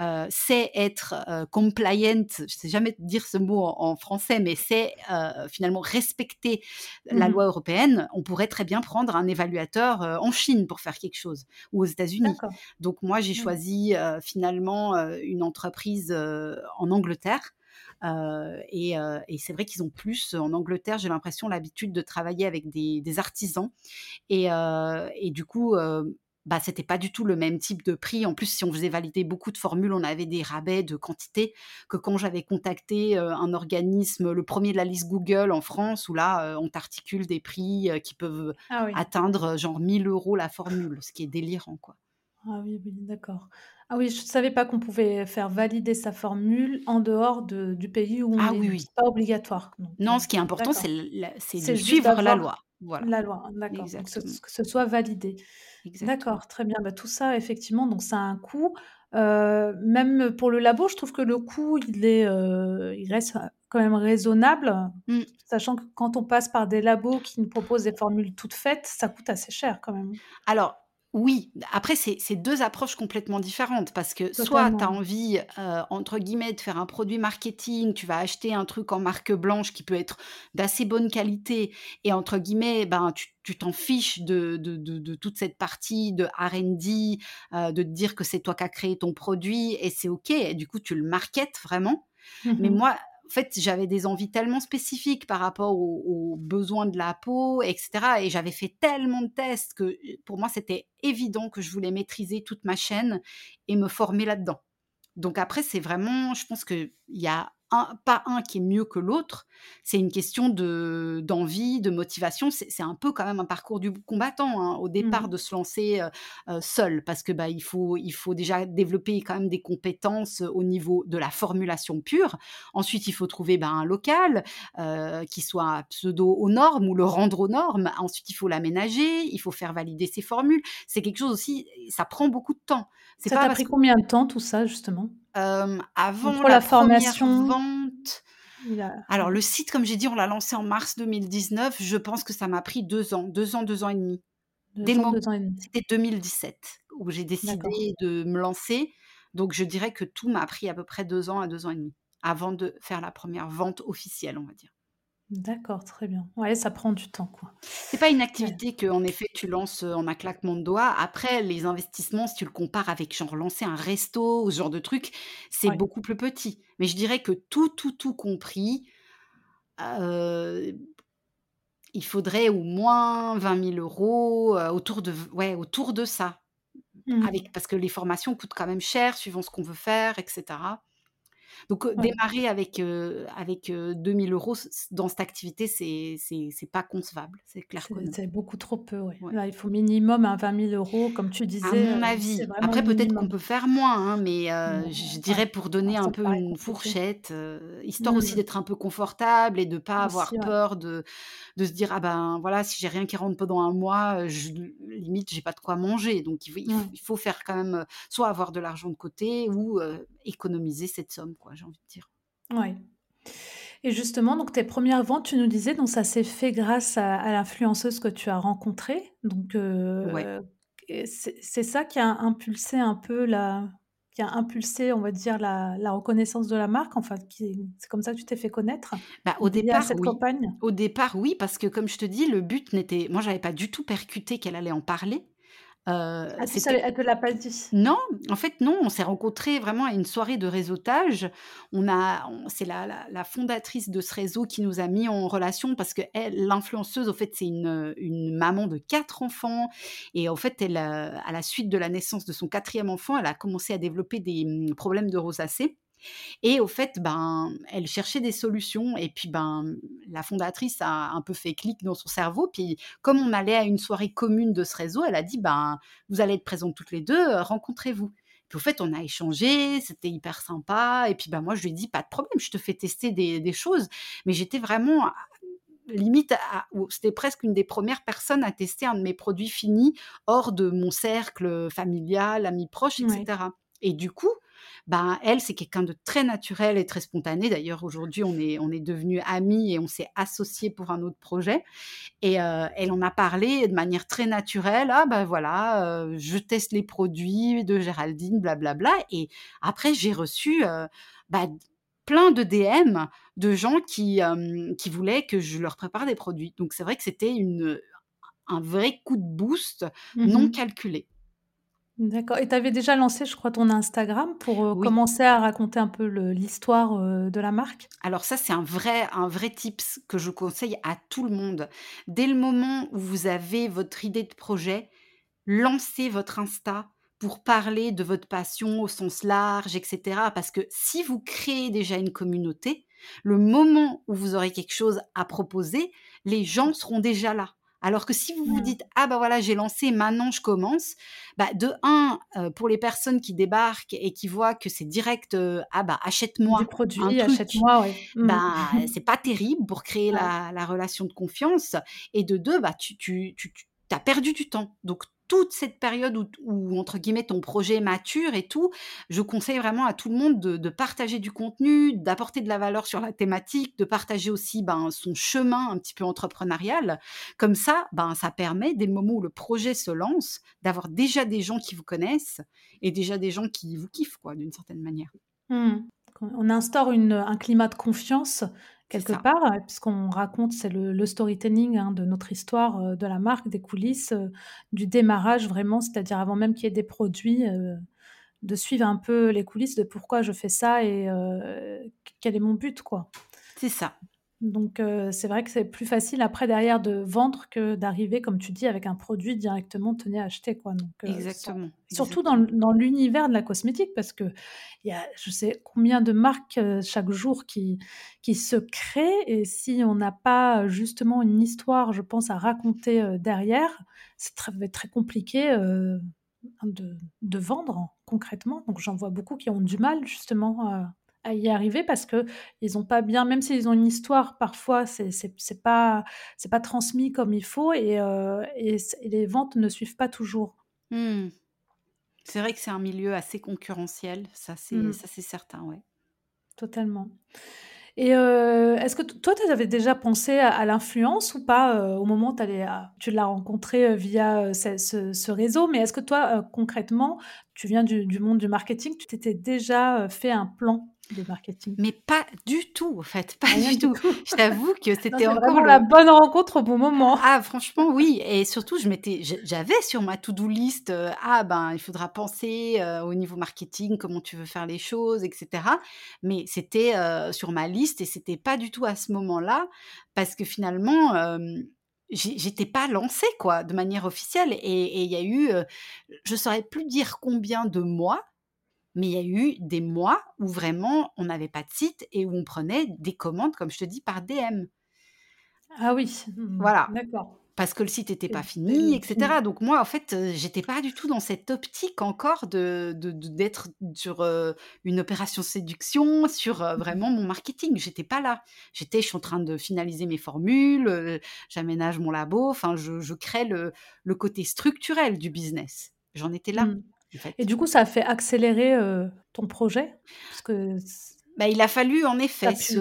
euh, sait être euh, compliant, je sais jamais dire ce mot en, en français, mais sait euh, finalement respecter la Mmh loi européenne, on pourrait très bien prendre un évaluateur en Chine pour faire quelque chose ou aux États-Unis. Donc moi, j'ai Mmh. choisi finalement une entreprise en Angleterre. Et, et c'est vrai qu'ils ont plus en Angleterre, j'ai l'impression, l'habitude de travailler avec des, des artisans. Et, et du coup, bah, c'était pas du tout le même type de prix. En plus, si on faisait valider beaucoup de formules, on avait des rabais de quantité que quand j'avais contacté euh, un organisme, le premier de la liste Google en France, où là, euh, on t'articule des prix euh, qui peuvent Ah oui. atteindre genre 1000 euros la formule, ce qui est délirant, quoi. Ah oui, oui, d'accord. Ah oui, je ne savais pas qu'on pouvait faire valider sa formule en dehors de du pays où on Ah est, oui, donc oui. c'est pas obligatoire, donc Non, ce qui est important, d'accord. c'est l la c'est de C'est juste suivre la d'avoir loi. Voilà, la loi, d'accord, donc ce exactement, que ce soit validé. exactement. D'accord, très bien. Bah, tout ça effectivement, donc ça a un coût. Heu, même pour le labo, je trouve que le coût, il est, heu, il reste, quand même raisonnable, Mmh. sachant que quand on passe par des labos qui nous proposent des formules toutes faites, ça coûte assez cher quand même. Alors, oui, après, c'est 2 approches complètement différentes parce que soit tu as envie, heu, entre guillemets, de faire un produit marketing, tu vas acheter un truc en marque blanche qui peut être d'assez bonne qualité et entre guillemets, ben, tu t'en fiches de de de de toute cette partie de R&D, heu, de te dire que c'est toi qui as créé ton produit et c'est OK et du coup, tu le marketes vraiment. Mais [laughs] moi, en fait, j'avais des envies tellement spécifiques par rapport aux, besoins de la peau, etc. Et j'avais fait tellement de tests que pour moi, c'était évident que je voulais maîtriser toute ma chaîne et me former là-dedans. Donc après, c'est vraiment, je pense qu'il y a pas un qui est mieux que l'autre. C'est une question de d'envie, de motivation. C'est un peu quand même un parcours du combattant hein, au départ Mmh. de se lancer euh, euh, seul, parce que bah il faut il faut déjà développer quand même des compétences au niveau de la formulation pure. Ensuite, il faut trouver bah, un local euh, qui soit pseudo aux normes ou le rendre aux normes. Ensuite, il faut l'aménager, il faut faire valider ses formules. C'est quelque chose aussi, ça prend beaucoup de temps. C'est Ça t'a pris que combien de temps tout ça justement? Avant la la première formation vente alors le site, comme j'ai dit, on l'a lancé en mars 2019. Je pense que ça m'a pris 2 ans, 2 ans, 2 ans et demi. Dès 2 le moment 2 ans et demi. c'était 2017 où j'ai décidé de me lancer. Donc je dirais que tout m'a pris à peu près 2 ans à 2 ans et demi, avant de faire la première vente officielle, on va dire. D'accord, très bien. Ouais, ça prend du temps, quoi. C'est pas une Ouais, activité qu'en effet tu lances, heu, en un claquement de doigts. Après les investissements, si tu le compares avec genre lancer un resto ou ce genre de truc, c'est ouais. beaucoup plus petit. Mais je dirais que tout, tout, tout compris, heu, il faudrait au moins 20 000 €, heu, autour de ouais, autour de ça. Mmh. Avec parce que les formations coûtent quand même cher suivant ce qu'on veut faire et cetera. Donc, Ouais. démarrer avec, avec, heu, 2 000 € c c dans cette activité, c'est c'est c'est pas concevable, c'est clair C'est beaucoup trop peu, ouais. Ouais. Là, il faut minimum un 20 000 € comme tu À disais, mon heu, c'est avis. Après peut-être qu'on peut faire moins, hein, mais Non, je dirais pour donner un peu une compliqué. fourchette, histoire aussi Mmh. d'être un peu confortable et de pas Aussi, avoir peur de de se dire: «Ah ben, voilà, si j'ai rien qui rentre pendant un mois, je limite, j'ai pas de quoi manger». Donc il faut il faut Ouais. il faut faire quand même, soit avoir de l'argent de côté ou économiser cette somme, quoi, j'ai envie de dire. Ouais. Et justement, donc tes premières ventes, tu nous disais, donc ça s'est fait grâce à à l'influenceuse que tu as rencontrée. Donc, Ouais. et c'est ça qui a impulsé un peu la qui a impulsé, on va dire, la la reconnaissance de la marque, enfin, c'est comme ça que tu t'es fait connaître? Bah, au départ, cette oui. campagne? Au départ, oui, parce que comme je te dis, le but n'était moi, j'avais pas du tout percuté qu'elle allait en parler. Heu, Ah, tu elle te l'a pas dit? Non, en fait non, on s'est rencontrés vraiment à une soirée de réseautage. On a c'est la la la fondatrice de ce réseau qui nous a mis en relation parce qu'elle l'influenceuse, au fait, c'est une, maman de 4 enfants et en fait, elle, heu, à la suite de la naissance de son quatrième enfant, elle a commencé à développer des, mmh, problèmes de rosacée et au fait, ben, elle cherchait des solutions et puis, ben, la fondatrice a un peu fait clic dans son cerveau. Puis, comme on allait à une soirée commune de ce réseau, elle a dit: «Ben, vous allez être présentes toutes les 2, heu, rencontrez-vous». Puis au fait, on a échangé, c'était hyper sympa et puis, ben, moi, je lui ai dit: «Pas de problème, je te fais tester des des choses». Mais j'étais vraiment à limite à ou c'était presque une des premières personnes à tester un de mes produits finis hors de mon cercle, familial, amis proches et Oui. cetera et du coup, ben, elle, c'est quelqu'un de très naturel et très spontané. D'ailleurs, aujourd'hui, on est on est devenues amies et on s'est associées pour un autre projet et heu, elle en a parlé de manière très naturelle: «Ah bah, voilà, heu, je teste les produits de Géraldine, blablabla» et après j'ai reçu, bah, d plein de DM de gens qui, qui voulaient que je leur prépare des produits. Donc c'est vrai que c'était une, un vrai coup de boost Mmh non mh. calculé. D'accord et tu avais déjà lancé, je crois, ton Instagram pour, heu, Oui. commencer à raconter un peu le l'histoire, heu, de la marque? Alors ça, c'est un vrai un vrai tips que je conseille à tout le monde. Dès le moment où vous avez votre idée de projet, lancez votre Insta pour parler de votre passion au sens large et cetera. Parce que si vous créez déjà une communauté, le moment où vous aurez quelque chose à proposer, les gens seront déjà là. Alors que si vous vous Mmh. dites: «Ah bah voilà, j'ai lancé, maintenant je commence», bah, de 1, heu, pour les personnes qui débarquent et qui voient que c'est direct, «Ah bah achète-moi un produit, truc», achète-moi, ouais. Mmh. bah, [laughs] c'est pas terrible pour créer Ouais. la la relation de confiance et de 2, bah, tu tu tu tu tu as perdu du temps. Donc toute cette période où entre guillemets «ton projet mature» et tout, je conseille vraiment à tout le monde de partager du contenu, d'apporter de la valeur sur la thématique, de partager aussi, ben, son chemin un petit peu entrepreneurial. Comme ça, ben, ça permet dès le moment où le projet se lance, d'avoir déjà des gens qui vous connaissent et déjà des gens qui vous kiffent quoi, d'une certaine manière. Mmh. On instaure un climat de confiance quelque ça. part, heu, puisqu'on raconte c'est le le storytelling, hein, de notre histoire, de la marque, des coulisses, du démarrage vraiment, c'est-à-dire avant même qu'il y ait des produits, de suivre un peu les coulisses de pourquoi je fais ça et quel est mon but, quoi. C'est ça. Donc c'est vrai que c'est plus facile après derrière de vendre que d'arriver, comme tu dis, avec un produit directement: «Tenez, achetez» quoi, donc exactement, surtout dans dans l'univers de la cosmétique parce qu'il y a je sais combien de marques, chaque jour qui qui se créent et si on n'a pas justement une histoire, je pense, à raconter, derrière, c'est très va être très compliqué, de de vendre concrètement. Donc j'en vois beaucoup qui ont du mal justement à à y arriver parce qu'ils ont pas bien même s'ils ont une histoire, parfois c'est c'est pas c'est pas transmis comme il faut et et les ventes ne suivent pas toujours. Mmh. C'est vrai que c'est un milieu assez concurrentiel, ça c'est Mmh. ça c'est certain, ouais. Totalement et est-ce que toi, tu avais déjà pensé à l'influence ou pas, au moment où tu l'as rencontré, via, ce ce réseau? Mais est-ce que toi, concrètement, tu viens du du monde du marketing, tu t'étais déjà, fait un plan? De marketing? Mais pas du tout, en fait, pas Rien du tout. tout. Je t'avoue que [laughs] c'était encore le la bonne rencontre au bon moment. ah franchement oui et surtout je m'étais j'avais sur ma to do list, heu, ah ben, il faudra penser, heu, au niveau marketing, comment tu veux faire les choses et cetera. Mais c'était, heu, sur ma liste et c'était pas du tout à ce moment-là parce que finalement, j'étais pas lancée quoi, de manière officielle et il y a eu, heu, je saurais plus dire combien de mois mais il y a eu des mois où vraiment on n'avait pas de site et où on prenait des commandes, comme je te dis, par DM. Ah oui, mmh Voilà, d'accord parce que le site était et pas fini le et fini. cetera. Donc moi, en fait, heu, j'étais pas du tout dans cette optique encore de d'être sur, heu, une opération séduction, sur, heu, Mmh vraiment mon marketing. J'étais pas là. J'étais: «Je suis en train de finaliser mes formules, j'aménage mon labo», enfin je je crée le le côté structurel du business. J'en étais là, Mmh et du coup, ça a fait accélérer, heu, ton projet? Parce que Bah, il a fallu en effet se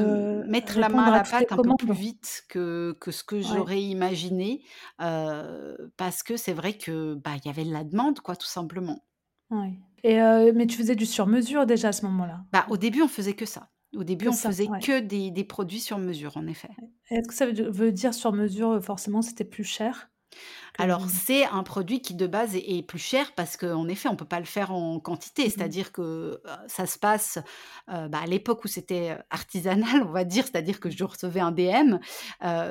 heu, mettre la main à la pâte un peu plus vite que que ce que Ouais, j'aurais imaginé, heu, parce que c'est vrai que, bah, il y avait de la demande quoi, tout simplement. ouais et mais tu faisais du sur-mesure déjà à ce moment-là? Bah, au début, on faisait que ça. Au début, on ça? faisait Ouais. que des des produits sur mesure, en effet. Est-ce que ça veut di veut dire sur-mesure, heu, forcément c'était plus cher? Alors, c'est un produit qui de base est est plus cher parce qu'en effet, on peut pas le faire en quantité. mmh C'est-à-dire que, heu, ça se passe, heu, bah, à l'époque où c'était, heu, artisanal, on va dire, c'est-à-dire que je recevais un DM,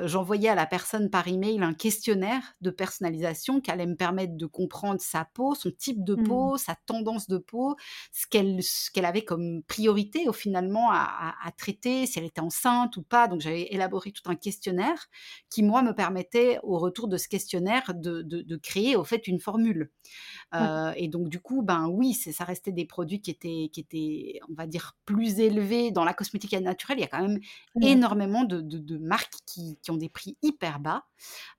j'envoyais à la personne par email un questionnaire de personnalisation qui allait me permettre de comprendre sa peau, son type de Mmh. peau, sa tendance de peau, ce qu'elle avait comme priorité au finalement à à à traiter, si elle était enceinte ou pas. Donc j'avais élaboré tout un questionnaire qui moi me permettait au retour de ce questionnaire de de de créer au fait une formule. Ouais, Heu et donc du coup, ben oui, c'est ça restait des produits qui étaient qui étaient, on va dire, plus élevés dans la cosmétique naturelle. Il y a quand même ouais. énormément de de marques qui qui ont des prix hyper bas.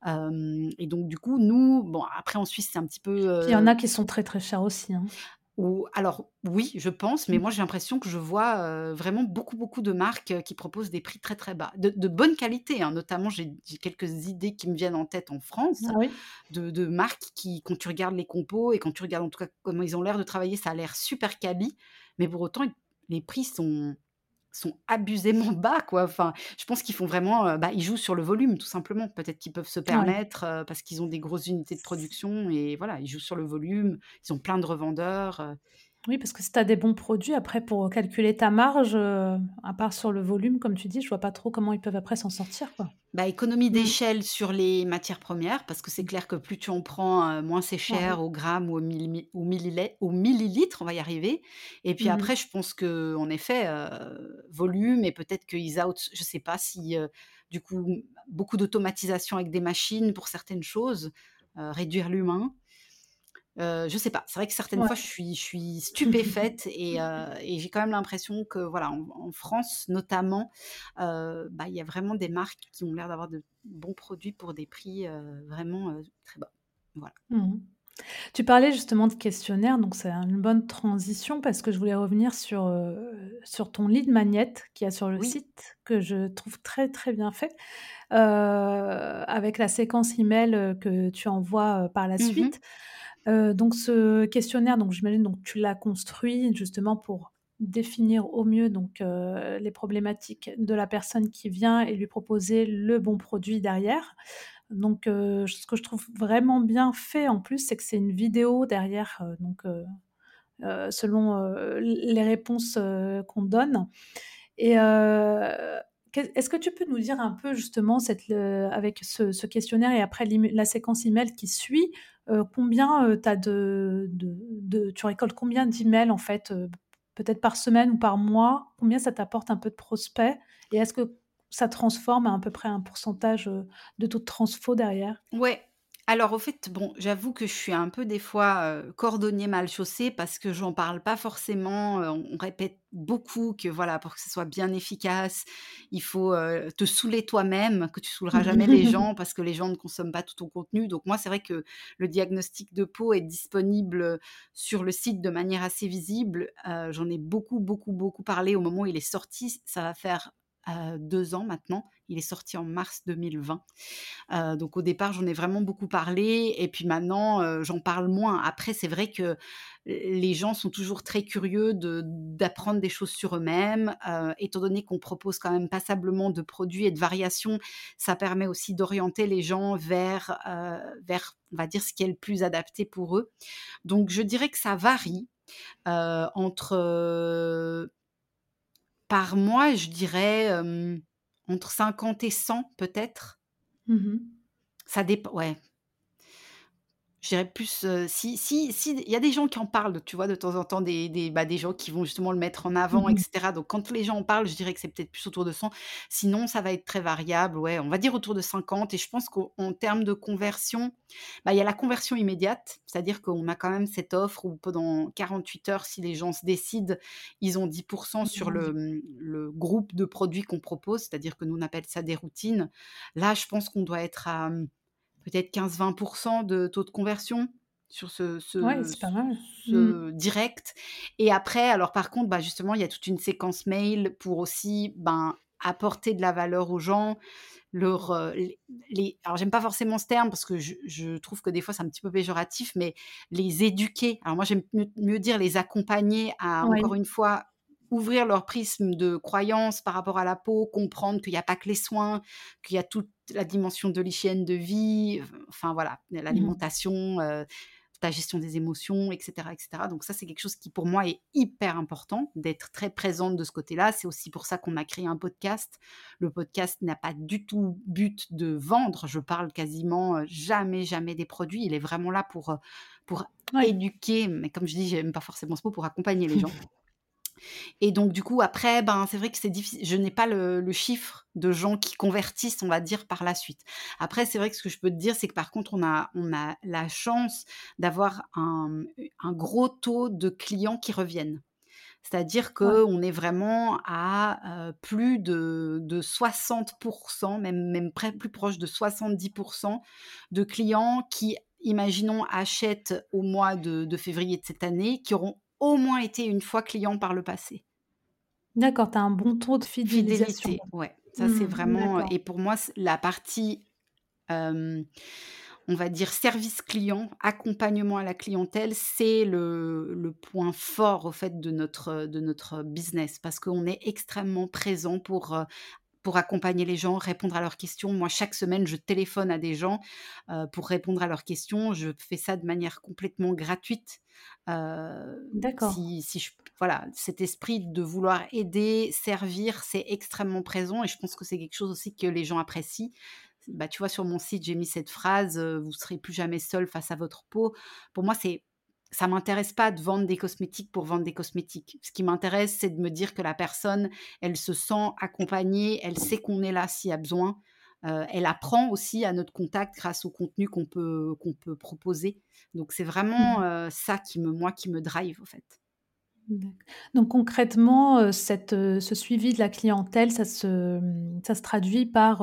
Hem et donc du coup, nous, bon après en Suisse, c'est un petit peu, il y en a heu qui sont très, très chers aussi, hein. Ou alors oui, je pense, mais Mmh. moi j'ai l'impression que je vois, vraiment beaucoup, beaucoup de marques, qui proposent des prix très, très bas. De de bonne qualité, hein, notamment j'ai j'ai quelques idées qui me viennent en tête en France, Ah oui? de de marques qui, quand tu regardes les compos et quand tu regardes en tout cas comment ils ont l'air de travailler, ça a l'air super quali, mais pour autant, les prix sont sont abusément [laughs] bas, quoi. Enfin, je pense qu'ils font vraiment, heu, bah, ils jouent sur le volume, tout simplement. Peut-être qu'ils peuvent se permettre, heu, parce qu'ils ont des grosses unités de production et voilà, ils jouent sur le volume. Ils ont plein de revendeurs, heu Oui, parce que si tu as des bons produits, après pour calculer ta marge, heu, à part sur le volume, comme tu dis, je vois pas trop comment ils peuvent après s'en sortir, quoi. Bah, économie Mmh. d'échelle sur les matières premières, parce que c'est clair que plus tu en prends, heu, moins c'est Ouais. cher au gramme ou au millimi au millilitre, on va y arriver. Et puis Mmh après, je pense qu'en effet, heu, volume et peut-être qu'ils out je sais pas si, du coup, beaucoup d'automatisation avec des machines pour certaines choses, réduire l'humain. Heu, je sais pas. C'est vrai que certaines Ouais. fois, je suis je suis [laughs] stupéfaite et j'ai quand même l'impression que voilà, en en France notamment, bah, il y a vraiment des marques qui ont l'air d'avoir de bons produits pour des prix, vraiment, très bas. Voilà. Mmh Tu parlais justement de questionnaire, donc c'est une bonne transition parce que je voulais revenir sur, heu, sur ton lead magnet qu'il y a sur le Oui. site, que je trouve très, très bien fait, avec la séquence email, que tu envoies, par la Mmh suite. Heu, donc ce questionnaire, donc j'imagine donc tu l'as construit justement pour définir au mieux donc, heu, les problématiques de la personne qui vient et lui proposer le bon produit derrière. Donc, heu, ce que je trouve vraiment bien fait en plus, c'est que c'est une vidéo derrière, donc, selon, les réponses, qu'on donne et est-ce que tu peux nous dire un peu justement avec ce, questionnaire et après la séquence email qui suit, combien as de, de, tu récoltes combien d'emails en fait, peut-être par semaine ou par mois? Combien ça t'apporte un peu de prospects? Et est-ce que ça transforme à, à peu près un pourcentage de taux de transfo derrière? Ouais, alors, au fait, bon, j'avoue que je suis un peu des fois, cordonnier mal chaussé parce que j'en parle pas forcément, on répète beaucoup que voilà, pour que ce soit bien efficace, il faut, te saouler toi-même, que tu saouleras jamais les [laughs] gens parce que les gens ne consomment pas tout ton contenu. Donc moi, c'est vrai que le diagnostic de peau est disponible, sur le site de manière assez visible. j'en ai beaucoup, beaucoup, beaucoup parlé au moment où il est sorti. Ça va faire, deux ans maintenant. Il est sorti en mars 2020. Euh, donc au départ, j'en ai vraiment beaucoup parlé et puis maintenant, euh, j'en parle moins. Après, c'est vrai que les gens sont toujours très curieux d'apprendre des choses sur eux-mêmes. Euh, étant donné qu'on propose quand même passablement de produits et de variations, ça permet aussi d'orienter les gens vers, vers, on va dire, ce qui est le plus adapté pour eux. Donc je dirais que ça varie entre... par mois, je dirais entre 50 et 100 peut-être. Mmh Ça dépend, ouais. Je dirais plus, si si si il y a des gens qui en parlent, tu vois, de temps en temps, des des, bah, des gens qui vont justement le mettre en avant mmh etc. Donc quand les gens en parlent, je dirais que c'est peut-être plus autour de 100. Sinon, ça va être très variable, ouais, on va dire autour de 50 et je pense qu'en termes de conversion, bah, il y a la conversion immédiate, c'est-à-dire qu'on a quand même cette offre où pendant 48 heures, si les gens se décident, ils ont 10% sur le, mmh, le groupe de produits qu'on propose, c'est-à-dire que nous on appelle ça des routines. Là, je pense qu'on doit être à, mmh, peut-être 15-20% de taux de conversion sur ce, ce. Mmh. direct. Et après, alors par contre, bah, justement, il y a toute une séquence mail pour aussi ben, apporter de la valeur aux gens. Leur, euh, les, alors j'aime pas forcément ce terme parce que je, trouve que des fois c'est un petit peu péjoratif, mais les éduquer. Alors moi j'aime mieux, dire les accompagner à encore une fois ouvrir leur prisme de croyance par rapport à la peau, comprendre qu'il n'y a pas que les soins, qu'il y a toute la dimension de l'hygiène de vie, enfin voilà, mmh l'alimentation, euh, la gestion des émotions, etc., etc. Donc ça, c'est quelque chose qui pour moi est hyper important d'être très présente de ce côté-là. C'est aussi pour ça qu'on a créé un podcast. Le podcast n'a pas du tout but de vendre. Je parle quasiment euh, jamais, jamais des produits. Il est vraiment là pour euh, pour éduquer, mais comme je dis, j'aime pas forcément ce mot, pour accompagner les gens. [laughs] Et donc, du coup, après, ben, c'est vrai que c'est difficile. Je n'ai pas le, chiffre de gens qui convertissent, on va dire, par la suite. Après, c'est vrai que ce que je peux te dire, c'est que par contre, on a, on a la chance d'avoir un, gros taux de clients qui reviennent. C'est-à-dire qu'on est vraiment à euh, plus de, de 60%, même, même plus proche de 70% de clients qui, imaginons, achètent au mois de, de février de cette année, qui auront au moins été une fois client par le passé. D'accord, tu as un bon taux de fidélisation. Fidélité, ouais. Ça, c'est mmh, vraiment. Et pour moi, la partie, on va dire, service client, accompagnement à la clientèle, c'est le, le, point fort, au fait, de notre, de notre business. Parce qu'on est extrêmement présent pour pour accompagner les gens, répondre à leurs questions. Moi, chaque semaine, je téléphone à des gens pour répondre à leurs questions. Je fais ça de manière complètement gratuite. D'accord. Si, si je, voilà, cet esprit de vouloir aider, servir, c'est extrêmement présent et je pense que c'est quelque chose aussi que les gens apprécient. Bah, tu vois, sur mon site, j'ai mis cette phrase Vous serez plus jamais seul face à votre peau. Pour moi, c'est ça m'intéresse pas de vendre des cosmétiques pour vendre des cosmétiques. Ce qui m'intéresse, c'est de me dire que la personne, elle se sent accompagnée, elle sait qu'on est là s'il y a besoin. Euh, elle apprend aussi à notre contact grâce au contenu qu'on peut, qu'on peut proposer. Donc c'est vraiment mmh. euh, ça qui me, moi, qui me drive, en fait. Donc concrètement, euh, cette, ce suivi de la clientèle, ça se, ça se traduit par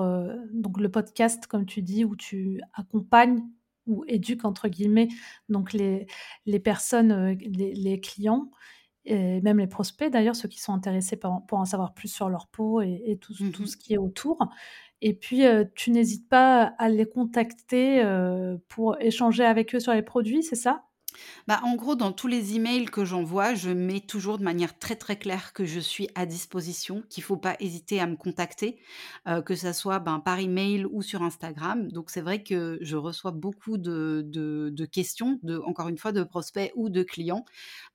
donc le podcast, comme tu dis, où tu accompagnes ou éduque entre guillemets donc les, les personnes, euh, les, clients et même les prospects d'ailleurs, ceux qui sont intéressés pour, pour en savoir plus sur leur peau et, tout, tout, mmh ce qui est autour. Et puis, euh, tu n'hésites pas à les contacter euh, pour échanger avec eux sur les produits, c'est ça? Bah, en gros, dans tous les emails que j'envoie, je mets toujours de manière très, très claire que je suis à disposition, qu'il faut pas hésiter à me contacter, heu, que ça soit, ben, par email ou sur Instagram. Donc c'est vrai que je reçois beaucoup de questions, encore une fois, de prospects ou de clients,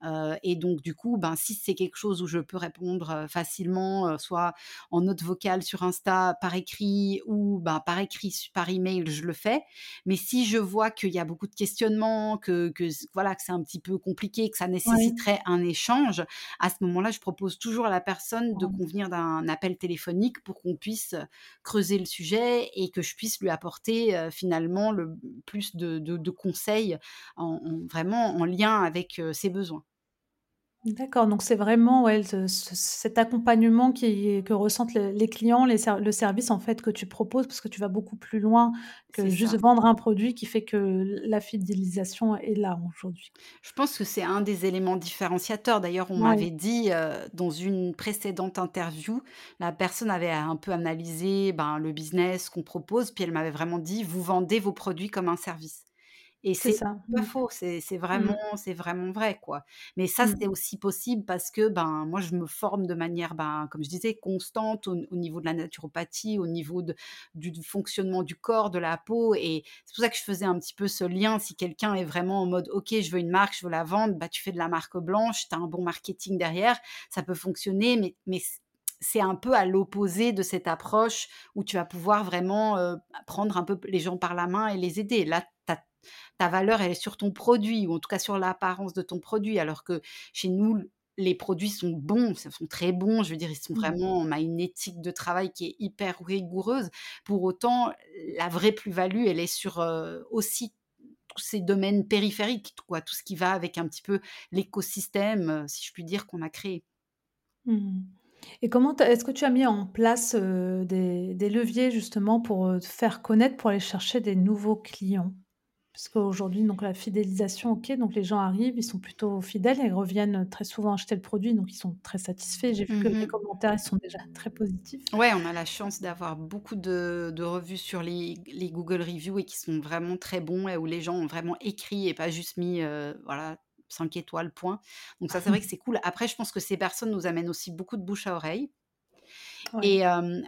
heu et donc du coup, ben, si c'est quelque chose où je peux répondre, heu, facilement, soit en note vocale sur Insta, par écrit ou, ben, par écrit par email, je le fais. Mais si je vois qu'il y a beaucoup de questionnements, que que voilà, que c'est un petit peu compliqué, que ça nécessiterait un échange, à ce moment-là, je propose toujours à la personne de convenir d'un appel téléphonique pour qu'on puisse creuser le sujet et que je puisse lui apporter euh, finalement le plus de, de- conseils en, vraiment en lien avec ses besoins. D'accord, donc c'est vraiment, ouais, ce ce cet accompagnement qui que ressentent le les clients, les ser le service, en fait, que tu proposes, parce que tu vas beaucoup plus loin que C'est juste ça. vendre un produit qui fait que la fidélisation est là, aujourd'hui. Je pense que c'est un des éléments différenciateurs. D'ailleurs, on Ouais, m'avait dit, heu, dans une précédente interview, la personne avait un peu analysé, ben, le business qu'on propose, puis elle m'avait vraiment dit: «Vous vendez vos produits comme un service». Et c'est c'est pas Mmh. faux, c'est c'est Mmh. vraiment c'est vraiment vrai, quoi. Mais ça, c'est Mmh. aussi possible parce que, ben, moi, je me forme de manière, ben, comme je disais, constante au au niveau de la naturopathie, au niveau de du du fonctionnement du corps, de la peau et c'est pour ça que je faisais un petit peu ce lien. Si quelqu'un est vraiment en mode: «OK, je veux une marque, je veux la vendre», bah, tu fais de la marque blanche, tu as un bon marketing derrière, ça peut fonctionner, mais mais c'est un peu à l'opposé de cette approche où tu vas pouvoir vraiment, heu, prendre un peu les gens par la main et les aider. Là, tu ta valeur, elle est sur ton produit ou en tout cas sur l'apparence de ton produit. Alors que chez nous, les produits sont bons, ils sont très bons. Je veux dire, ils sont Mmh. vraiment on a une éthique de travail qui est hyper rigoureuse. Pour autant, la vraie plus-value, elle est sur, heu, aussi tous ces domaines périphériques, quoi, tout ce qui va avec un petit peu l'écosystème, heu, si je puis dire, qu'on a créé. Mmh et comment est-ce que tu as mis en place, heu, des des leviers justement pour, te faire connaître, pour aller chercher des nouveaux clients? Parce qu'aujourd'hui, donc la fidélisation, OK, donc les gens arrivent, ils sont plutôt fidèles et reviennent très souvent acheter le produit, donc ils sont très satisfaits. J'ai vu que les Mmh commentaires, ils sont déjà très positifs. Ouais, on a la chance d'avoir beaucoup de de revues sur les les Google Reviews et qui sont vraiment très bons et où les gens ont vraiment écrit et pas juste mis, heu, voilà 5 étoiles, point. Donc ça, c'est vrai que c'est cool. Après, je pense que ces personnes nous amènent aussi beaucoup de bouche à oreille Ouais, et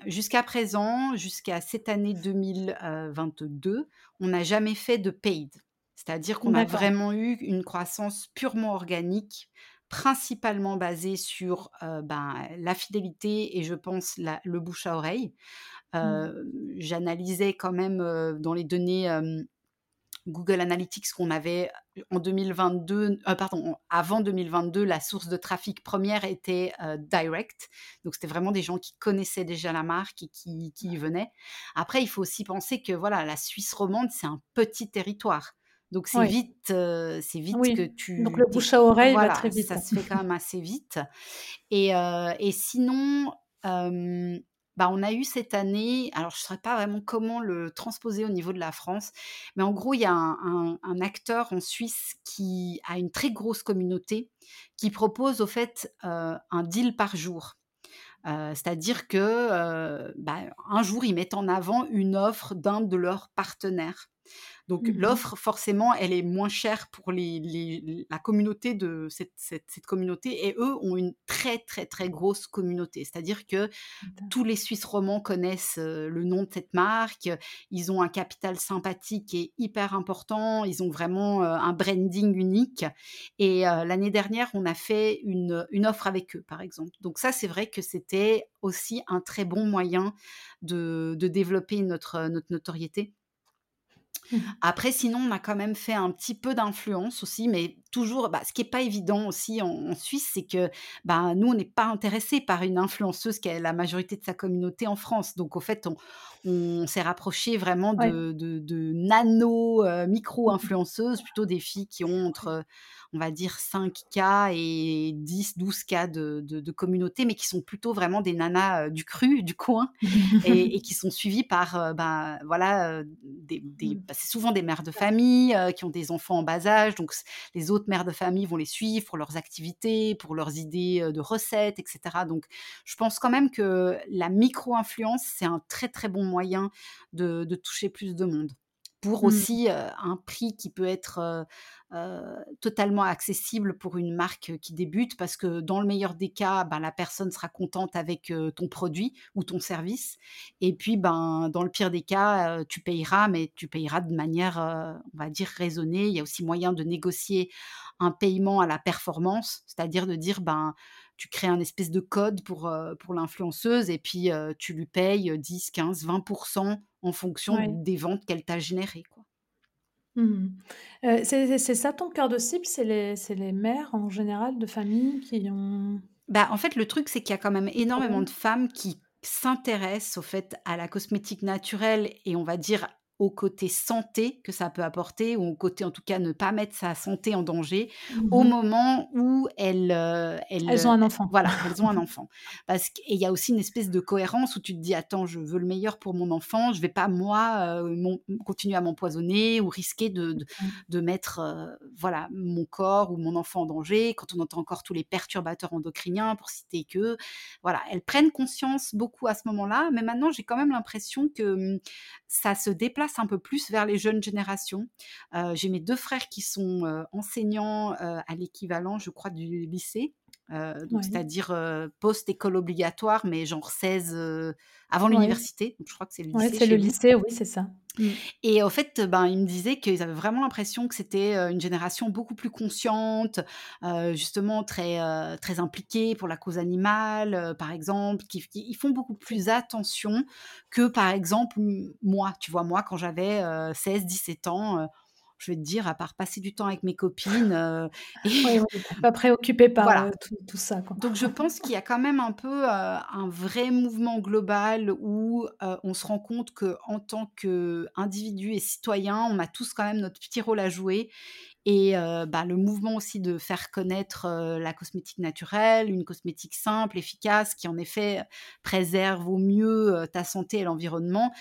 jusqu'à présent, jusqu'à cette année 2022, on n'a jamais fait de paid. C'est-à-dire qu'on a vraiment eu une croissance purement organique, principalement basée sur, ben, la fidélité et je pense la le bouche à oreille. Mmh. J'analysais quand même, dans les données, Google Analytics qu'on avait en 2022, heu, pardon, avant 2022, la source de trafic première était, heu, direct. Donc c'était vraiment des gens qui connaissaient déjà la marque et qui qui y venaient. Après, il faut aussi penser que voilà, la Suisse romande, c'est un petit territoire. Donc c'est vite, heu, c'est vite que oui, donc tu le tu bouche à oreille va très vite. ça se fait quand même assez vite. Et et sinon, bah, on a eu cette année alors je ne saurais pas vraiment comment le transposer au niveau de la France, mais en gros, il y a un acteur en Suisse qui a une très grosse communauté, qui propose au fait, heu, un deal par jour. Heu, c'est-à-dire que, heu, bah, jour, ils mettent en avant une offre d'un de leurs partenaires. Donc Mmh l'offre, forcément, elle est moins chère pour les les la communauté de cette cette cette communauté et eux ont une très, très, très grosse communauté. C'est-à-dire que tous les Suisses romands connaissent, le nom de cette marque, ils ont un capital sympathique est hyper important, ils ont vraiment, un branding unique et l'année dernière, on a fait une, une offre avec eux, par exemple. Donc ça, c'est vrai que c'était aussi un très bon moyen de de développer notre, notre notoriété. Mmh Après, sinon, on a quand même fait un petit peu d'influence aussi, mais toujours, bah, ce qui est pas évident aussi en, en Suisse, c'est que bah, nous, on n'est pas intéressé par une influenceuse qui a la majorité de sa communauté en France. Donc, au fait, on, on s'est rapproché vraiment Ouais. de, de, nano, euh, Mmh micro-influenceuses, plutôt des filles qui ont entre, on va dire, 5K et 10, 12K de, de, de communauté, mais qui sont plutôt vraiment des nanas euh, du cru, du coin et, et [laughs] qui sont suivis par, euh, bah, voilà, des, des- bah, c'est souvent des mères de famille qui ont des enfants en bas âge, donc les autres mères de famille vont les suivre pour leurs activités, pour leurs idées de recettes, etc. Donc, je pense quand même que la micro-influence, c'est un très très bon moyen de, de toucher plus de monde pour mmh. aussi un prix qui peut être totalement accessible pour une marque qui débute parce que dans le meilleur des cas, ben, la personne sera contente avec ton produit ou ton service. Et puis, ben, dans le pire des cas, tu payeras, mais tu payeras de manière, on va dire, raisonnée. Il y a aussi moyen de négocier un paiement à la performance, c'est-à-dire de dire, ben, tu crées un espèce de code pour, pour l'influenceuse et puis tu lui payes 10, 15, 20% en fonction des ventes qu'elle t'a générées. Quoi. Mmh c'est ça ton cœur de cible? C'est les les mères en général de famille qui ont Bah, en fait, le truc, c'est qu'il y a quand même énormément de femmes qui s'intéressent, au fait, à la cosmétique naturelle et on va dire au côté santé que ça peut apporter, ou au côté en tout cas ne pas mettre sa santé en danger au mmh moment où elles, euh, elles, ont un enfant. Voilà, elles ont un enfant. Parce qu'il y a aussi une espèce de cohérence où tu te dis attends, je veux le meilleur pour mon enfant, je vais pas moi euh, continuer à m'empoisonner ou risquer de, de, mmh. mettre euh, voilà mon corps ou mon enfant en danger. Quand on entend encore tous les perturbateurs endocriniens, pour citer que, voilà, elles prennent conscience beaucoup à ce moment-là. Mais maintenant, j'ai quand même l'impression que mmh, ça se déplace un peu plus vers les jeunes générations. Euh, j'ai mes deux frères qui sont euh, enseignants euh, à l'équivalent, je crois, du lycée. C'est-à-dire post-école obligatoire, mais genre 16 avant l'université. Donc je crois que c'est le lycée. c'est le lycée, oui, c'est ça. Mmh. Et en fait, ben, ils me disaient qu'ils avaient vraiment l'impression que c'était une génération beaucoup plus consciente, justement très, très impliquée pour la cause animale, par exemple, qui, ils font beaucoup plus attention que, par exemple, moi. Tu vois, moi, quand j'avais 16, 17 ans, je vais te dire, à part passer du temps avec mes copines. Euh, [laughs] et... pas préoccupé par euh, tout, ça. Donc je pense qu'il y a quand même un peu euh, un vrai mouvement global où on se rend compte que en tant qu'individu et citoyen, on a tous quand même notre petit rôle à jouer. Et bah, le mouvement aussi de faire connaître la cosmétique naturelle, une cosmétique simple, efficace, qui en effet préserve au mieux ta santé et l'environnement,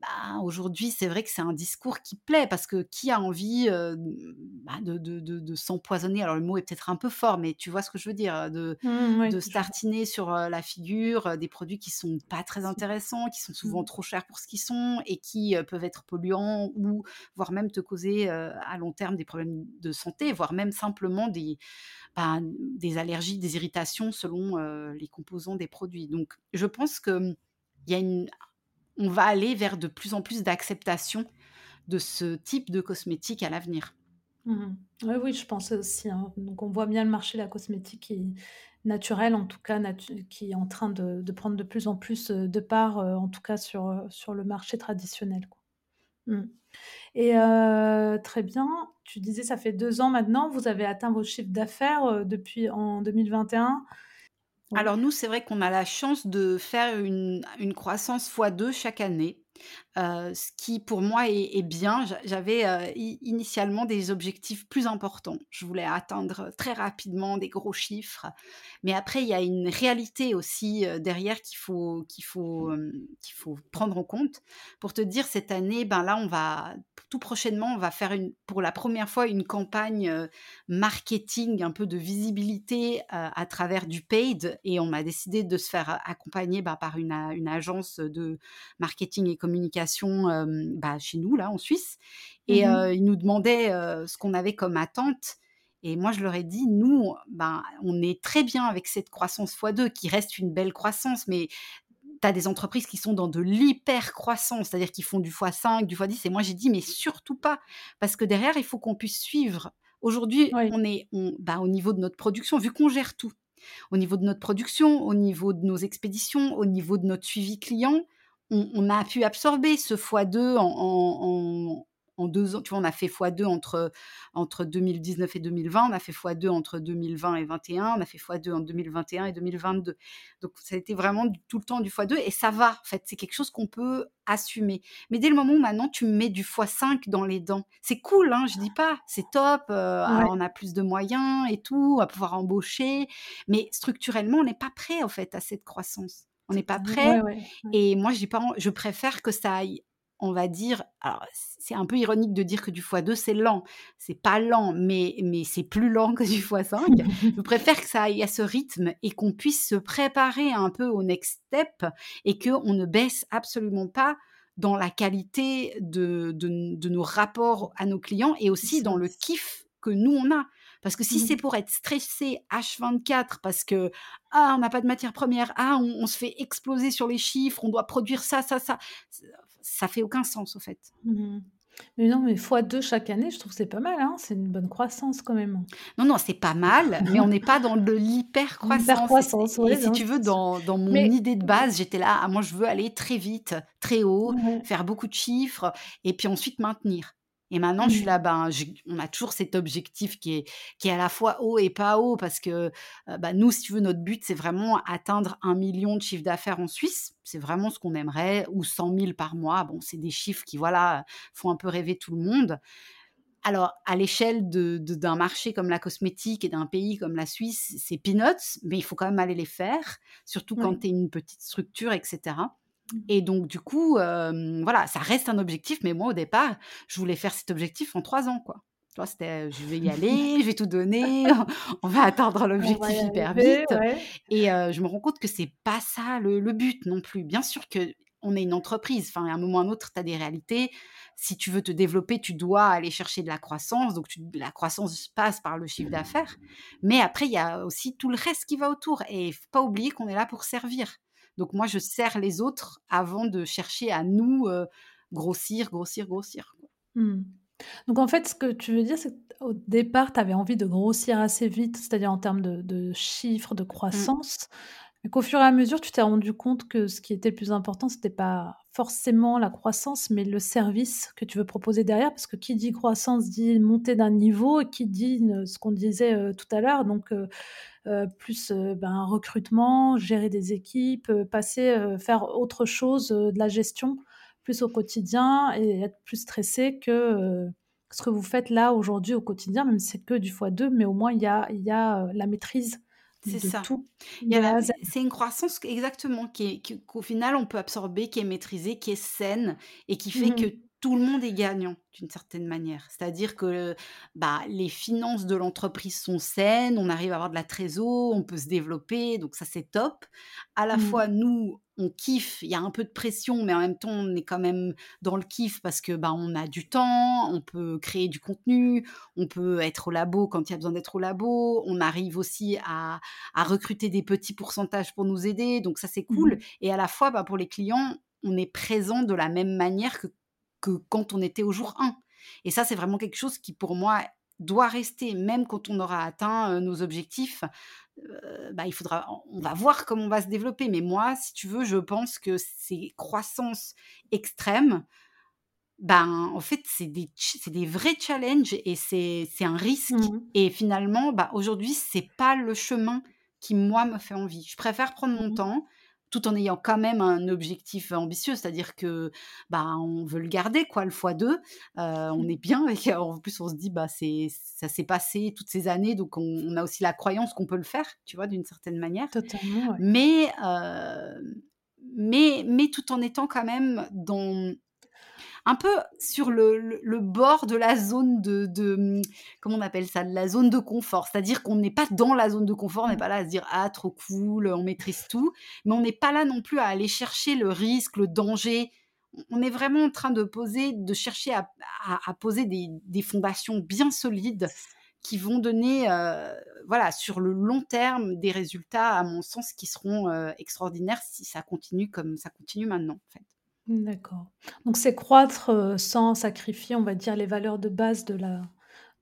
bah, aujourd'hui, c'est vrai que c'est un discours qui plaît parce que qui a envie bah, de, de, de, s'empoisonner? Alors le mot est peut-être un peu fort, mais tu vois ce que je veux dire, de, mmh, de startiner sur la figure des produits qui sont pas très intéressants, qui sont souvent mmh. trop chers pour ce qu'ils sont et qui peuvent être polluants ou voire même te causer à long terme des problèmes de santé, voire même simplement des, bah, des allergies, des irritations selon les composants des produits. Donc je pense que il y a une, on va aller vers de plus en plus d'acceptation de ce type de cosmétique à l'avenir. Mmh oui, je pense aussi. Hein. Donc, on voit bien le marché de la cosmétique naturelle, en tout cas, qui est en train de, prendre de plus en plus euh, de part, euh, en tout cas sur, euh, sur le marché traditionnel. Mmh. Et très bien, tu disais, ça fait deux ans maintenant, vous avez atteint vos chiffres d'affaires depuis en 2021. Alors nous, c'est vrai qu'on a la chance de faire une, croissance x2 chaque année ce qui pour moi est, bien. J'avais initialement des objectifs plus importants. Je voulais atteindre très rapidement des gros chiffres, mais après il y a une réalité aussi derrière qu'il faut qu'il faut qu'il faut prendre en compte. Pour te dire cette année, ben là on va tout prochainement on va faire une pour la première fois une campagne marketing, un peu de visibilité à travers du paid, et on a décidé de se faire accompagner ben, par une, une agence de marketing et communication bah, chez nous, là, en Suisse. Et mmh ils nous demandaient ce qu'on avait comme attente. Et moi, je leur ai dit, nous, ben, on est très bien avec cette croissance x2, qui reste une belle croissance, mais tu as des entreprises qui sont dans de l'hyper-croissance, c'est-à-dire qui font du x5, du x10. Et moi, j'ai dit, mais surtout pas, parce que derrière, il faut qu'on puisse suivre. Aujourd'hui, on est on, bah, au niveau de notre production, vu qu'on gère tout, au niveau de notre production, au niveau de nos expéditions, au niveau de notre suivi client, on, a pu absorber ce x2 en, en deux ans. Tu vois, on a fait x2 entre, entre 2019 et 2020, on a fait x2 entre 2020 et 2021, on a fait x2 en 2021 et 2022. Donc, ça a été vraiment tout le temps du x2 et ça va, en fait. C'est quelque chose qu'on peut assumer. Mais dès le moment où maintenant tu mets du x5 dans les dents, c'est cool, hein, je dis pas, c'est top, euh, on a plus de moyens et tout, on va pouvoir embaucher, mais structurellement, on n'est pas prêt, en fait, à cette croissance. On n'est pas prêt. Et moi, pas, je préfère que ça aille on va dire, alors c'est un peu ironique de dire que du x2 c'est lent, c'est pas lent, mais, mais c'est plus lent que du x5. [laughs] je préfère que ça aille à ce rythme et qu'on puisse se préparer un peu au next step et qu'on ne baisse absolument pas dans la qualité de, de, nos rapports à nos clients et aussi dans le kiff que nous, on a. Parce que si mmh c'est pour être stressé H24 parce que ah on n'a pas de matière première, ah on, se fait exploser sur les chiffres, on doit produire ça, ça, ça, ça fait aucun sens au fait. Mmh mais non, mais x2 chaque année, je trouve que c'est pas mal, hein. c'est une bonne croissance quand même. Non, non, c'est pas mal, mais on n'est pas dans de [laughs] l'hyper-croissance. croissance et, si tu veux, dans, dans mon idée de base, j'étais là, ah, moi je veux aller très vite, très haut, faire beaucoup de chiffres, et puis ensuite maintenir. Et maintenant, je suis mmh. là, ben, on a toujours cet objectif qui est, qui est à la fois haut et pas haut, parce que bah, nous, si tu veux, notre but, c'est vraiment atteindre un million de chiffre d'affaires en Suisse. C'est vraiment ce qu'on aimerait, ou 100 000 par mois. Bon, c'est des chiffres qui, voilà, font un peu rêver tout le monde. Alors, à l'échelle d'un de, d'un marché comme la cosmétique et d'un pays comme la Suisse, c'est peanuts, mais il faut quand même aller les faire, surtout quand tu es une petite structure, etc. Et donc, du coup, voilà, ça reste un objectif. Mais moi, au départ, je voulais faire cet objectif en trois ans, quoi. Tu vois, c'était, je vais y aller, je vais tout donner, [laughs] on va atteindre [laughs] l'objectif hyper vite. Et je me rends compte que c'est pas ça le, but non plus. Bien sûr que on est une entreprise. Enfin, à un moment ou à un autre, tu as des réalités. Si tu veux te développer, tu dois aller chercher de la croissance. Donc, la croissance passe par le chiffre d'affaires. Mais après, il y a aussi tout le reste qui va autour. Et il faut pas oublier qu'on est là pour servir. Donc moi, je sers les autres avant de chercher à nous grossir, grossir, grossir. Mmh. Donc en fait, ce que tu veux dire, c'est qu'au départ, tu avais envie de grossir assez vite, c'est-à-dire en termes de, chiffres, de mmh. croissance, mais qu'au fur et à mesure, tu t'es rendu compte que ce qui était le plus important, c'était pas forcément la croissance, mais le service que tu veux proposer derrière, parce que qui dit croissance dit monter d'un niveau, et qui dit ce qu'on disait tout à l'heure, donc plus euh, ben, recrutement, gérer des équipes, euh, passer, faire autre chose, de la gestion plus au quotidien et être plus stressé que ce que vous faites là aujourd'hui au quotidien, même si c'est que du x2, mais au moins il y a, y a la maîtrise c'est ça. tout. C'est une croissance exactement qui qu'au final on peut absorber, qui est maîtrisée, qui est saine et qui fait mmh que tout le monde est gagnant d'une certaine manière. C'est-à-dire que bah, les finances de l'entreprise sont saines, on arrive à avoir de la trésor, on peut se développer, donc ça c'est top. À la mmh. fois, nous, on kiffe, il y a un peu de pression, mais en même temps, on est quand même dans le kiff parce que bah, on a du temps, on peut créer du contenu, on peut être au labo quand il y a besoin d'être au labo, on arrive aussi à, recruter des petits pourcentages pour nous aider, donc ça c'est cool. Mmh. Et à la fois, bah, pour les clients, on est présent de la même manière que que quand on était au jour 1. Et ça, c'est vraiment quelque chose qui, pour moi, doit rester, même quand on aura atteint nos objectifs. bah, il faudra, on va voir comment on va se développer. Mais moi, si tu veux, je pense que ces croissances extrêmes, ben, en fait, c'est des, des vrais challenges et c'est un risque. Mmh et finalement, bah, aujourd'hui, c'est pas le chemin qui, moi, me fait envie. Je préfère prendre mon mmh temps, tout en ayant quand même un objectif ambitieux, c'est-à-dire que bah on veut le garder quoi le x2, euh, on mmh. est bien et en plus on se dit bah c'est ça s'est passé toutes ces années donc on, a aussi la croyance qu'on peut le faire, tu vois d'une certaine manière. Totalement. Mais euh, mais mais tout en étant quand même dans un peu sur le, bord de la zone de, mmh, comment on appelle ça, de la zone de confort. C'est-à-dire qu'on n'est pas dans la zone de confort, on n'est pas là à se dire ah trop cool, on maîtrise tout, mais on n'est pas là non plus à aller chercher le risque, le danger. On est vraiment en train de poser, de chercher à, poser des, fondations bien solides qui vont donner, euh, voilà, sur le long terme, des résultats, à mon sens, qui seront euh, extraordinaires si ça continue comme ça continue maintenant, en fait. D'accord. Donc c'est croître, sans sacrifier, on va dire, les valeurs de base de la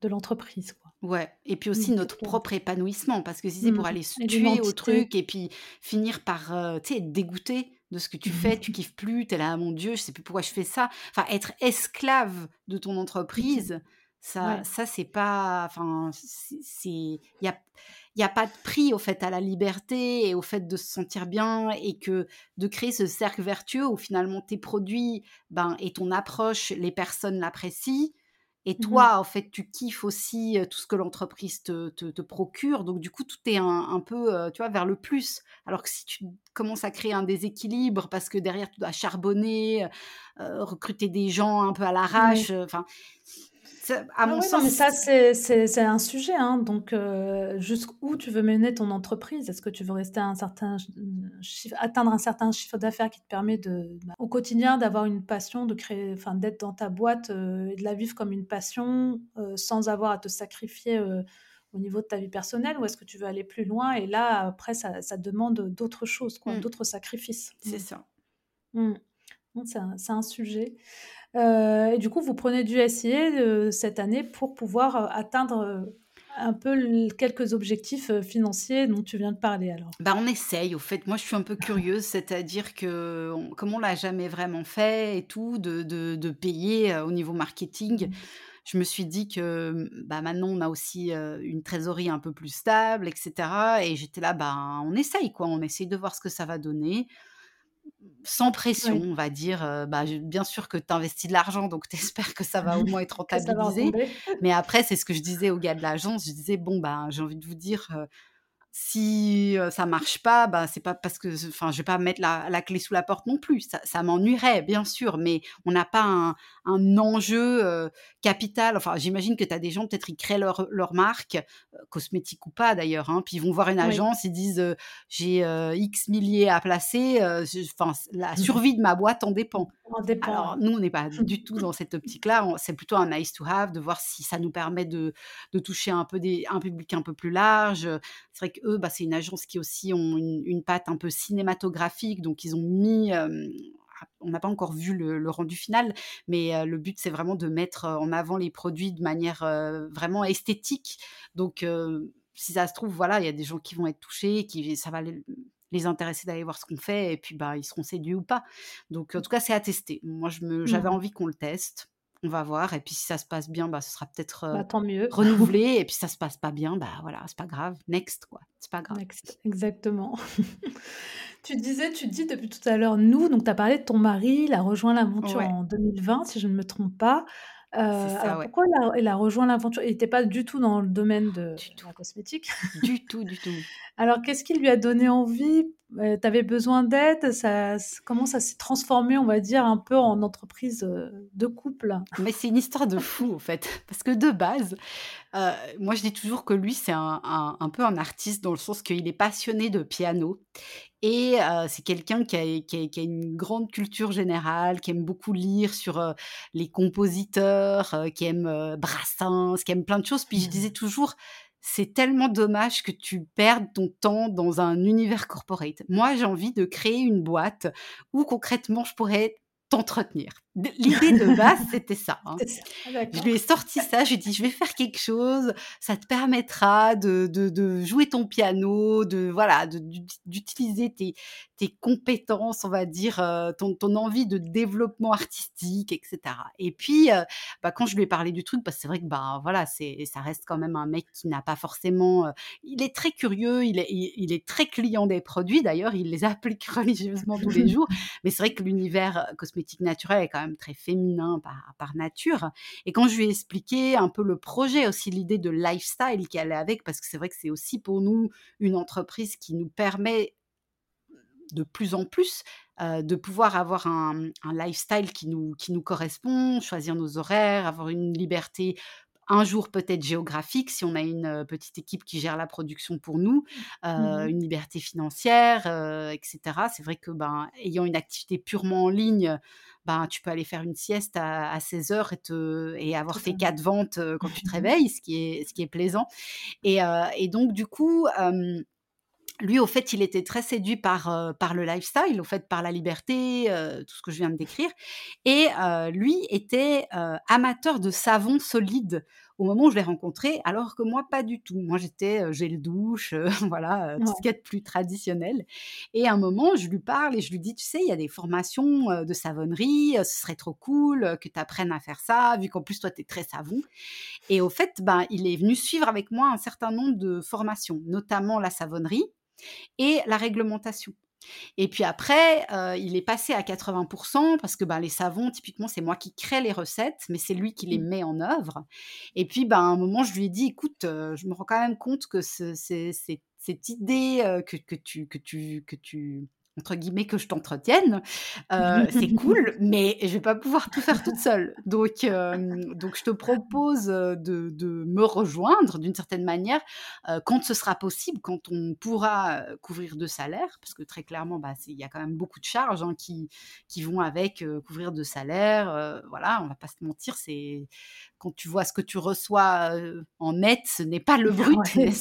de l'entreprise, quoi. Ouais et puis aussi notre propre épanouissement parce que si c'est pour mmh. aller se tuer au truc et puis finir par, tu sais, être dégoûté de ce que tu fais, tu [laughs] kiffes plus, tu es là: «Ah «Mon Dieu, je sais plus pourquoi je fais ça». Enfin, être esclave de ton entreprise, ça ça c'est pas enfin, c'est il y a n'y a pas de prix au fait à la liberté et au fait de se sentir bien et que de créer ce cercle vertueux où finalement tes produits ben, et ton approche, les personnes l'apprécient. Et mmh toi, en fait, tu kiffes aussi tout ce que l'entreprise te, te, procure. Donc, du coup, tout est un, peu, tu vois, vers le plus. Alors que si tu commences à créer un déséquilibre parce que derrière, tu dois charbonner, recruter des gens un peu à l'arrache, enfin, à ah mon oui, sens. mais ça, c'est un sujet. Hein. Donc, euh, jusqu'où tu veux mener ton entreprise? Est-ce que tu veux rester un certain chiffre, atteindre un certain chiffre d'affaires qui te permet de, bah, au quotidien d'avoir une passion, de créer, enfin, d'être dans ta boîte euh, et de la vivre comme une passion euh, sans avoir à te sacrifier au niveau de ta vie personnelle? Ou est-ce que tu veux aller plus loin Et là, après, ça, ça demande d'autres choses, quoi, mmh. d'autres sacrifices? C'est mmh. ça. Mmh. C'est un, un, sujet. Euh, et du coup, vous prenez du SIA euh, cette année pour pouvoir euh, atteindre un peu quelques objectifs financiers dont tu viens de parler alors bah, On essaye, au fait. Moi, je suis un peu curieuse, c'est-à-dire que comme on l'a jamais vraiment fait et tout, de, de, de payer au niveau marketing, mmh. je me suis dit que bah, maintenant, on a aussi une trésorerie un peu plus stable, etc. Et j'étais là, bah, on essaye, quoi. On essaye de voir ce que ça va donner sans pression, on va dire. bah, bien sûr que tu investis de l'argent, donc tu espères que ça va au moins être [laughs] rentabilisé. Mais après, c'est ce que je disais aux gars de l'agence. Je disais, bon, bah, j'ai envie de vous dire, si ça marche pas, bah, c'est pas parce que, enfin, je vais pas mettre la, clé sous la porte non plus. Ça, m'ennuierait, bien sûr, mais on n'a pas un, enjeu capital. Enfin, j'imagine que tu as des gens, peut-être, ils créent leur, leur marque, cosmétique ou pas d'ailleurs, hein, puis ils vont voir une agence, ils disent j'ai X milliers à placer, enfin, la [laughs] survie de ma boîte en dépend. Alors, nous, on n'est pas du tout dans cette optique-là. C'est plutôt un nice to have de voir si ça nous permet de, de toucher un peu des, un public un peu plus large. C'est vrai qu'eux, bah, c'est une agence qui aussi ont une, patte un peu cinématographique. Donc, ils ont mis. on n'a pas encore vu le, rendu final, mais le but, c'est vraiment de mettre en avant les produits de manière vraiment esthétique. Donc, si ça se trouve, voilà, il y a des gens qui vont être touchés, qui ça va intéresser d'aller voir ce qu'on fait et puis bah ils seront séduits ou pas. Donc en tout cas c'est à tester. Moi j'avais mmh. envie qu'on le teste. On va voir et puis si ça se passe bien bah ce sera peut-être bah, tant mieux [laughs] renouvelé et puis ça se passe pas bien bah voilà, c'est pas grave, next quoi. C'est pas grave. Next, exactement. [laughs] tu disais tu dis depuis tout à l'heure nous donc tu as parlé de ton mari, il a rejoint l'aventure en 2020 si je ne me trompe pas. Euh, pourquoi il a, rejoint l'aventure? Il n'était pas du tout dans le domaine de, la cosmétique. [laughs] Du tout, du tout. [laughs] Alors, qu'est-ce qui lui a donné envie? Euh, Tu avais besoin d'aide? Ça, Comment ça s'est transformé, on va dire, un peu en entreprise euh, de couple? Mais c'est une histoire de fou, en fait. [laughs] Parce que de base, moi, je dis toujours que lui, c'est un, un, peu un artiste dans le sens qu'il est passionné de piano. Et c'est quelqu'un qui a, qui, qui a, une grande culture générale, qui aime beaucoup lire sur les compositeurs, qui aime Brassens, qui aime plein de choses. Puis je mmh disais toujours, c'est tellement dommage que tu perdes ton temps dans un univers corporate. Moi, j'ai envie de créer une boîte où concrètement, je pourrais t'entretenir. L'idée de base, [laughs] c'était ça. Hein. Ah, je lui ai sorti ça, je lui ai dit, je vais faire quelque chose, ça te permettra de, de, de jouer ton piano, de voilà, d'utiliser tes, tes compétences, on va dire, euh, ton, ton envie de développement artistique, etc. Et puis, euh, bah, quand je lui ai parlé du truc, parce que c'est vrai que bah, voilà, ça reste quand même un mec qui n'a pas forcément... Euh, il est très curieux, il est, il, est très client des produits, d'ailleurs, il les [laughs] applique religieusement tous les [laughs] jours, mais c'est vrai que l'univers cosmétique naturel est quand même très féminin par, par nature. Et quand je lui ai expliqué un peu le projet, aussi l'idée de lifestyle qui allait avec, parce que c'est vrai que c'est aussi pour nous une entreprise qui nous permet de plus en plus euh, de pouvoir avoir un, un, lifestyle qui nous, qui nous correspond, choisir nos horaires, avoir une liberté un jour peut-être géographique, si on a une petite équipe qui gère la production pour nous, mmh une liberté financière, etc. C'est vrai que ben, ayant une activité purement en ligne, ben, tu peux aller faire une sieste à, 16 heures et, te, et avoir fait quatre ventes quand tu te [laughs] réveilles, ce qui est, ce qui est plaisant. Et, et donc, du coup, lui, au fait, il était très séduit par, par le lifestyle, au fait, par la liberté, tout ce que je viens de décrire. Et lui était amateur de savon solide au moment où je l'ai rencontré, alors que moi, pas du tout. Moi, j'étais gel douche, [laughs] voilà, tout ce qui est plus traditionnel. Et à un moment, je lui parle et je lui dis, tu sais, il y a des formations de savonnerie, ce serait trop cool que tu apprennes à faire ça, vu qu'en plus, toi, tu es très savon. Et au fait, ben, il est venu suivre avec moi un certain nombre de formations, notamment la savonnerie et la réglementation. Et puis après, euh, il est passé à 80% parce que ben, les savons, typiquement, c'est moi qui crée les recettes, mais c'est lui qui les mmh. met en œuvre. Et puis, ben, à un moment, je lui ai dit, écoute, euh, je me rends quand même compte que c'est cette idée euh, que, que, tu, que, tu, que tu entre guillemets, que je t'entretienne. Euh, [laughs] c'est cool, mais je vais pas pouvoir tout faire toute seule. Donc, euh, donc je te propose de, de me rejoindre d'une certaine manière euh, quand ce sera possible, quand on pourra couvrir de salaire, parce que très clairement, bah, il y a quand même beaucoup de charges hein, qui, qui vont avec couvrir de salaire. voilà, on va pas se mentir, c'est quand tu vois ce que tu reçois en net, ce n'est pas le [laughs] brut, ouais,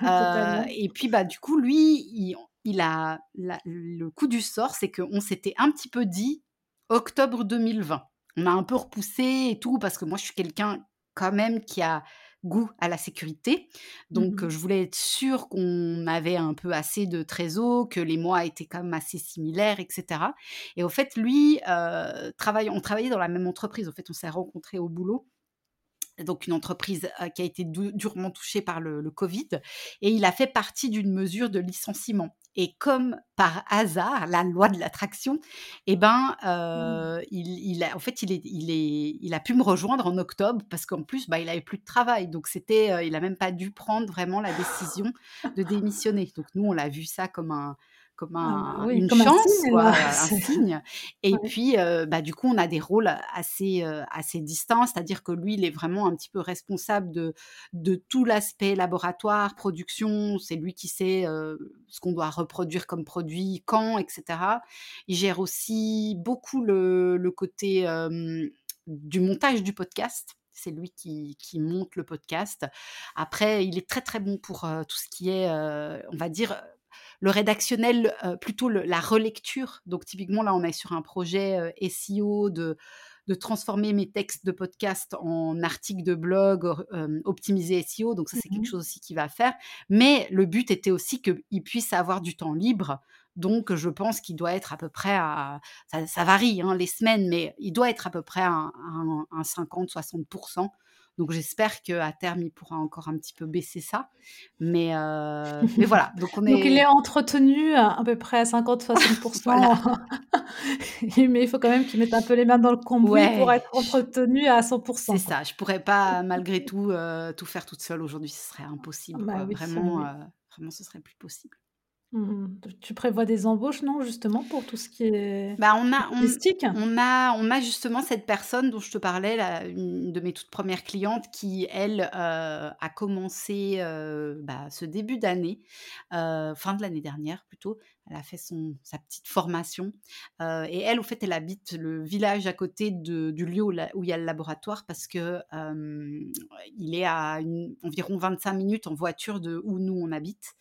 pas? Et puis, bah, du coup, lui, il, il a le coup du sort, c'est qu'on s'était un petit peu dit octobre 2020. On a un peu repoussé et tout parce que moi je suis quelqu'un quand même qui a goût à la sécurité. Donc mmh je voulais être sûre qu'on avait un peu assez de trésor, que les mois étaient quand même assez similaires, etc. Et au fait, lui, euh, on travaillait dans la même entreprise. En fait, on s'est rencontrés au boulot donc une entreprise qui a été durement touchée par le, Covid, et il a fait partie d'une mesure de licenciement. Et comme par hasard, la loi de l'attraction, eh ben, mmh. il, a, en fait, il, est, il, est, il a pu me rejoindre en octobre parce qu'en plus, bah, il avait plus de travail. Donc, c'était, il n'a même pas dû prendre vraiment la décision de démissionner. Donc, nous, on l'a vu ça comme un, comme ah, un, une chance, un [laughs] signe, Et puis, bah, du coup, on a des rôles assez, assez distants, c'est-à-dire que lui, il est vraiment un petit peu responsable de, de tout l'aspect laboratoire, production. C'est lui qui sait ce qu'on doit reproduire comme produit, quand, etc. Il gère aussi beaucoup le, le côté du montage du podcast c'est lui qui, qui, monte le podcast. Après, il est très très bon pour tout ce qui est, on va dire, le rédactionnel, euh, plutôt la relecture. Donc typiquement, là, on est sur un projet euh, SEO de, de transformer mes textes de podcast en articles de blog euh, optimisés SEO. Donc ça, c'est quelque mmh chose aussi qu'il va faire. Mais le but était aussi qu'il puisse avoir du temps libre. Donc, je pense qu'il doit être à peu près à. Ça, varie, hein, les semaines, mais il doit être à peu près à, un 50-60% donc j'espère qu'à terme, il pourra encore un petit peu baisser ça. Mais, euh, mais voilà. Donc, on est... donc il est entretenu à, peu près à [laughs] 50-60%. [laughs] mais il faut quand même qu'il mette un peu les mains dans le cambouis pour être entretenu à 100%. C'est ça. Je pourrais pas, malgré tout, euh, tout faire toute seule aujourd'hui. Ce serait impossible. Bah vraiment, euh, vraiment, ce serait plus possible. Mmh. Tu prévois des embauches, non, justement, pour tout ce qui est bah, on a, on, a, on a justement cette personne dont je te parlais, une de mes toutes premières clientes, qui, elle, euh, a commencé euh, bah, ce début d'année, euh, fin de l'année dernière plutôt, elle a fait son, sa petite formation. et elle, au fait, elle habite le village à côté de, du lieu où, il y a le laboratoire parce que il est à environ 25 minutes en voiture de où nous on habite.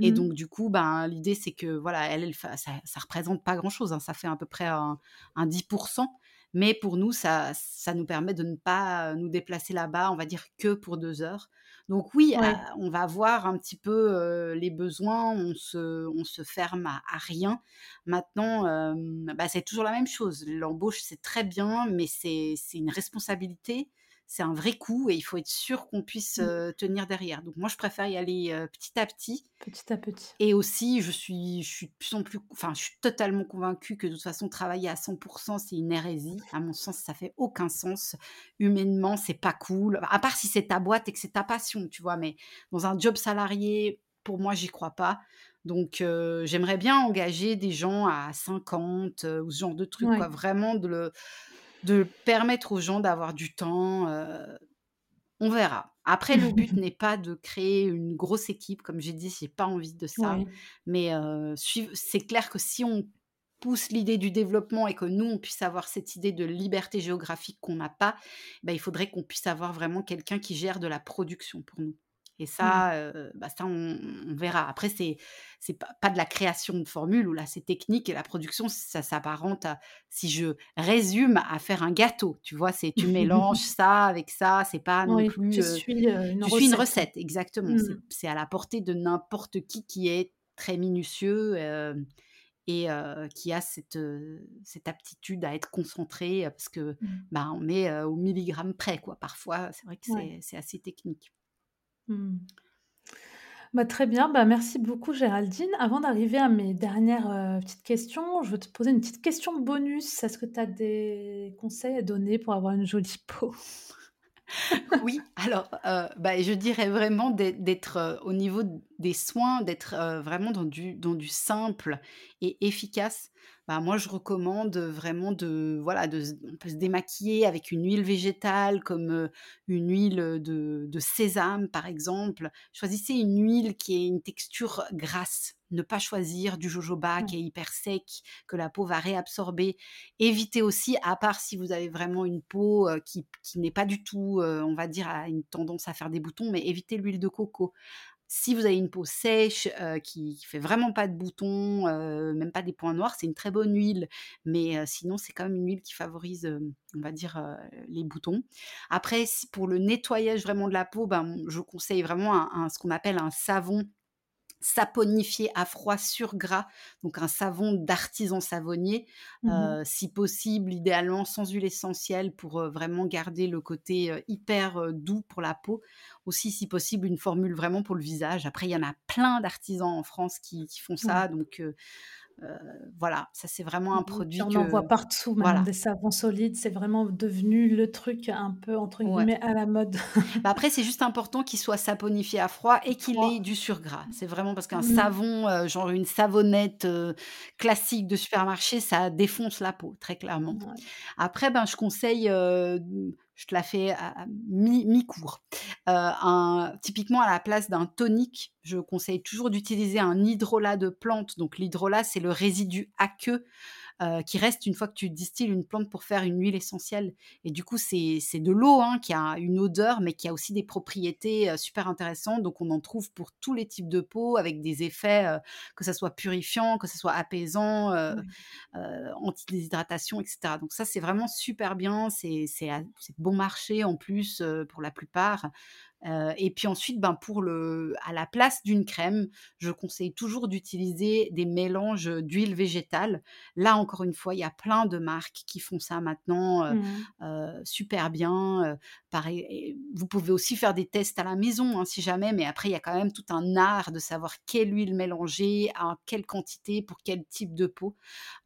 Et mmh donc, du coup, ben, l'idée, c'est que voilà, elle, ça, ça représente pas grand-chose. Hein, ça fait à peu près un, un 10%. Mais pour nous, ça, ça nous permet de ne pas nous déplacer là-bas, on va dire que pour deux heures. Donc oui, on va voir un petit peu les besoins, on se, on se ferme à, rien. Maintenant, bah, c'est toujours la même chose. L'embauche, c'est très bien, mais c'est une responsabilité c'est un vrai coup et il faut être sûr qu'on puisse mmh. tenir derrière. Donc moi, je préfère y aller petit à petit. Petit à petit. Et aussi, je suis, je suis de plus en plus, enfin, je suis totalement convaincue que de toute façon, travailler à 100%, c'est une hérésie. À mon sens, ça fait aucun sens. Humainement, c'est pas cool. À part si c'est ta boîte et que c'est ta passion, tu vois. Mais dans un job salarié, pour moi, j'y crois pas. Donc, j'aimerais bien engager des gens à 50 ou ce genre de truc, quoi. Vraiment de le de permettre aux gens d'avoir du temps. on verra. Après, le but [laughs] n'est pas de créer une grosse équipe, comme j'ai dit, j'ai pas envie de ça. Mais c'est clair que si on pousse l'idée du développement et que nous, on puisse avoir cette idée de liberté géographique qu'on n'a pas, ben, il faudrait qu'on puisse avoir vraiment quelqu'un qui gère de la production pour nous. Et mmh. ça, bah ça on, verra. Après, c'est c'est pas, pas, de la création de formules où là c'est technique et la production ça s'apparente à si je résume à faire un gâteau. Tu vois, c'est tu [laughs] mélanges ça avec ça. C'est pas non plus. Je suis une, recette. une recette. Exactement. Mmh. C'est à la portée de n'importe qui qui est très minutieux. et qui a cette, cette aptitude à être concentré parce que mmh. bah, on est au milligramme près quoi. Parfois, c'est vrai que c'est assez technique. Mmh. Bah, très bien, bah, merci beaucoup Géraldine. Avant d'arriver à mes dernières, euh, petites questions, je veux te poser une petite question bonus. Est-ce que tu as des conseils à donner pour avoir une jolie [laughs] peau? Oui, alors, heu, bah, je dirais vraiment d'ê d'être, heu, au niveau des soins, d'être, vraiment dans du simple et efficace. Bah, moi, je recommande, vraiment de voilà, de se on peut se démaquiller avec une huile végétale comme, une huile, de de sésame, par exemple. Choisissez une huile qui ait une texture grasse. Ne pas choisir du jojoba qui est hyper sec, que la peau va réabsorber. Évitez aussi, à part si vous avez vraiment une peau, qui qui n'est pas du tout, on va dire, à une tendance à faire des boutons, mais évitez l'huile de coco. Si vous avez une peau sèche, heu, qui qui fait vraiment pas de boutons, heu, même pas des points noirs, c'est une très bonne huile, mais heu, sinon c'est quand même une huile qui favorise, on va dire, les boutons. Après pour le nettoyage vraiment de la peau, ben, je conseille vraiment ce qu'on appelle un savon saponifié à froid sur gras, donc un savon d'artisan savonnier, Mmh heu, si possible, idéalement sans huile essentielle pour, heu, vraiment garder le côté, heu, hyper, doux pour la peau. Aussi, si possible, une formule vraiment pour le visage. Après, il y en a plein d'artisans en France qui qui font ça, donc heu, voilà, ça c'est vraiment un Mmh puis produit on en voit partout maintenant voilà. des savons solides, c'est vraiment devenu le truc un peu entre Ouais. guillemets «à la mode». Bah, après, c'est juste important qu'il soit saponifié à froid et qu'il ait du surgras. C'est vraiment parce qu'un Mmh. savon, heu, genre une savonnette, heu, classique de supermarché, ça défonce la peau, très clairement. Ouais. Après, ben, je conseille, mmh, je te la fais à mi mi-cours. Heu, un typiquement à la place d'un tonique, je conseille toujours d'utiliser un hydrolat de plante. Donc l'hydrolat, c'est le résidu aqueux heu, qui reste une fois que tu distilles une plante pour faire une huile essentielle et du coup, c'est de l'eau, hein, qui a une odeur, mais qui a aussi des propriétés, heu, super intéressantes. Donc on en trouve pour tous les types de peau avec des effets, heu, que ça soit purifiant, que ça soit apaisant, anti-déshydratation et cetera. Donc ça, c'est vraiment super bien, c'est bon marché en plus, pour la plupart. Et puis ensuite, ben, pour le à la place d'une crème, je conseille toujours d'utiliser des mélanges, d'huile végétale. Là, encore une fois, il y a plein de marques qui font ça maintenant, Mmh. super bien, pareil vous pouvez aussi faire des tests à la maison, hein, si jamais, mais après il y a quand même tout un art de savoir quelle huile mélanger, à quelle quantité, pour quel type de peau.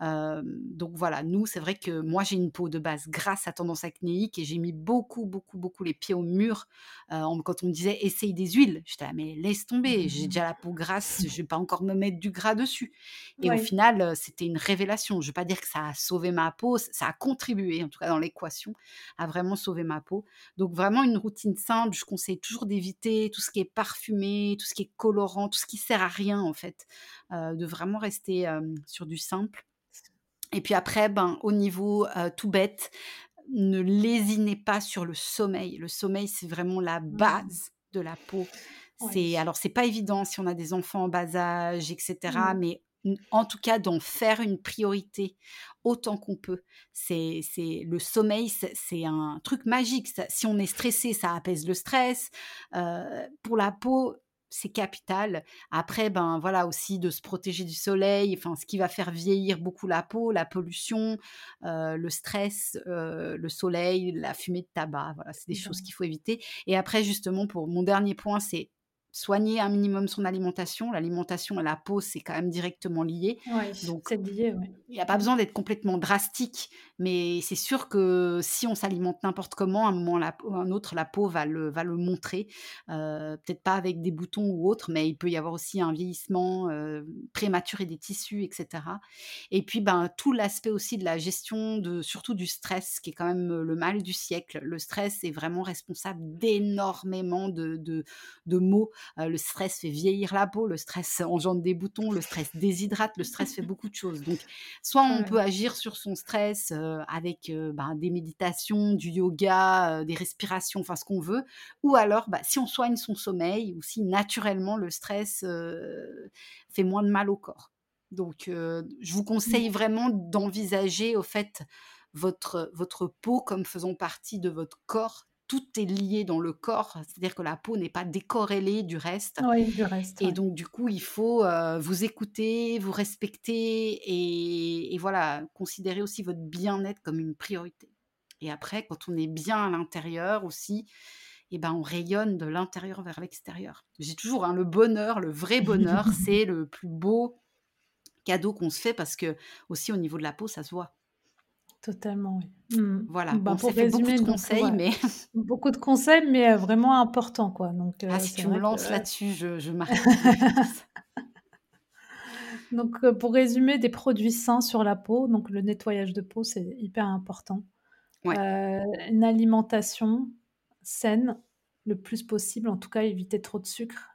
Donc voilà, nous, c'est vrai que moi, j'ai une peau de base grasse à tendance acnéique et j'ai mis beaucoup, beaucoup, beaucoup les pieds au mur on quand on me disait: «Essaye des huiles», j'étais là: «Mais laisse tomber, j'ai déjà la peau grasse, je vais pas encore me mettre du gras dessus» et au final, c'était une révélation. Je vais pas dire que ça a sauvé ma peau, ça a contribué, en tout cas dans l'équation, à vraiment sauver ma peau. Donc vraiment une routine simple, je conseille toujours d'éviter tout ce qui est parfumé, tout ce qui est colorant, tout ce qui sert à rien en fait, de vraiment rester, sur du simple. Et puis après, ben, au niveau, tout bête, ne lésinez pas sur le sommeil. Le sommeil, c'est vraiment la Mmh. base de la peau. C'est Oui. alors c'est pas évident si on a des enfants en bas âge et cetera, Mmh. mais en tout cas d'en faire une priorité autant qu'on peut. C'est c'est le sommeil, c'est c'est un truc magique. Ça si on est stressé, ça apaise le stress. Heu, pour la peau, c'est capital. Après, ben, voilà aussi de se protéger du soleil, enfin ce qui va faire vieillir beaucoup la peau, la pollution, heu, le stress, heu, le soleil, la fumée de tabac, voilà, c'est des choses qu'il faut éviter et après justement pour mon dernier point, c'est soigner un minimum son alimentation. L'alimentation et la peau, c'est quand même directement lié. Donc il y a pas besoin d'être complètement drastique, mais c'est sûr que si on s'alimente n'importe comment, à un moment la peau un autre, la peau va le va le montrer. Heu, peut-être pas avec des boutons ou autre, mais il peut y avoir aussi un vieillissement, heu, prématuré des tissus et cetera et puis, ben, tout l'aspect aussi de la gestion de surtout du stress qui est quand même, le mal du siècle. Le stress est vraiment responsable d'énormément de de de maux. Le stress fait vieillir la peau, le stress engendre des boutons, le stress [laughs] déshydrate, le stress fait beaucoup de choses donc Soit on Ouais. peut agir sur son stress, avec, heu, ben, des méditations, du yoga, heu, des respirations, enfin ce qu'on veut. Ou alors, bah, si on soigne son sommeil ou si naturellement le stress, fait moins de mal au corps. Donc, je vous conseille Mmh. vraiment d'envisager au fait votre votre peau comme faisant partie de votre corps. Tout est lié dans le corps, c'est-à-dire que la peau n'est pas décorrélée du reste. Oui, du reste, Et ouais. donc du coup, il faut, heu, vous écouter, vous respecter et et voilà, considérer aussi votre bien-être comme une priorité. Et après, quand on est bien à l'intérieur aussi, et ben, on rayonne de l'intérieur vers l'extérieur. J'ai toujours, hein, le bonheur, le vrai bonheur, [laughs] c'est le plus beau cadeau qu'on se fait parce que aussi au niveau de la peau, ça se voit. Totalement, oui. Mmh. Voilà, Bah, bon, ça pour fait beaucoup résumer, de donc conseils, ouais, mais [laughs] beaucoup de conseils, mais vraiment importants, quoi. Donc ah, heu, si tu me vrai que lances là-dessus, je je [laughs] donc heu, pour résumer, des produits sains sur la peau, donc le nettoyage de peau, c'est hyper important. Ouais, Heu, une alimentation saine, le plus possible, en tout cas éviter trop de sucre.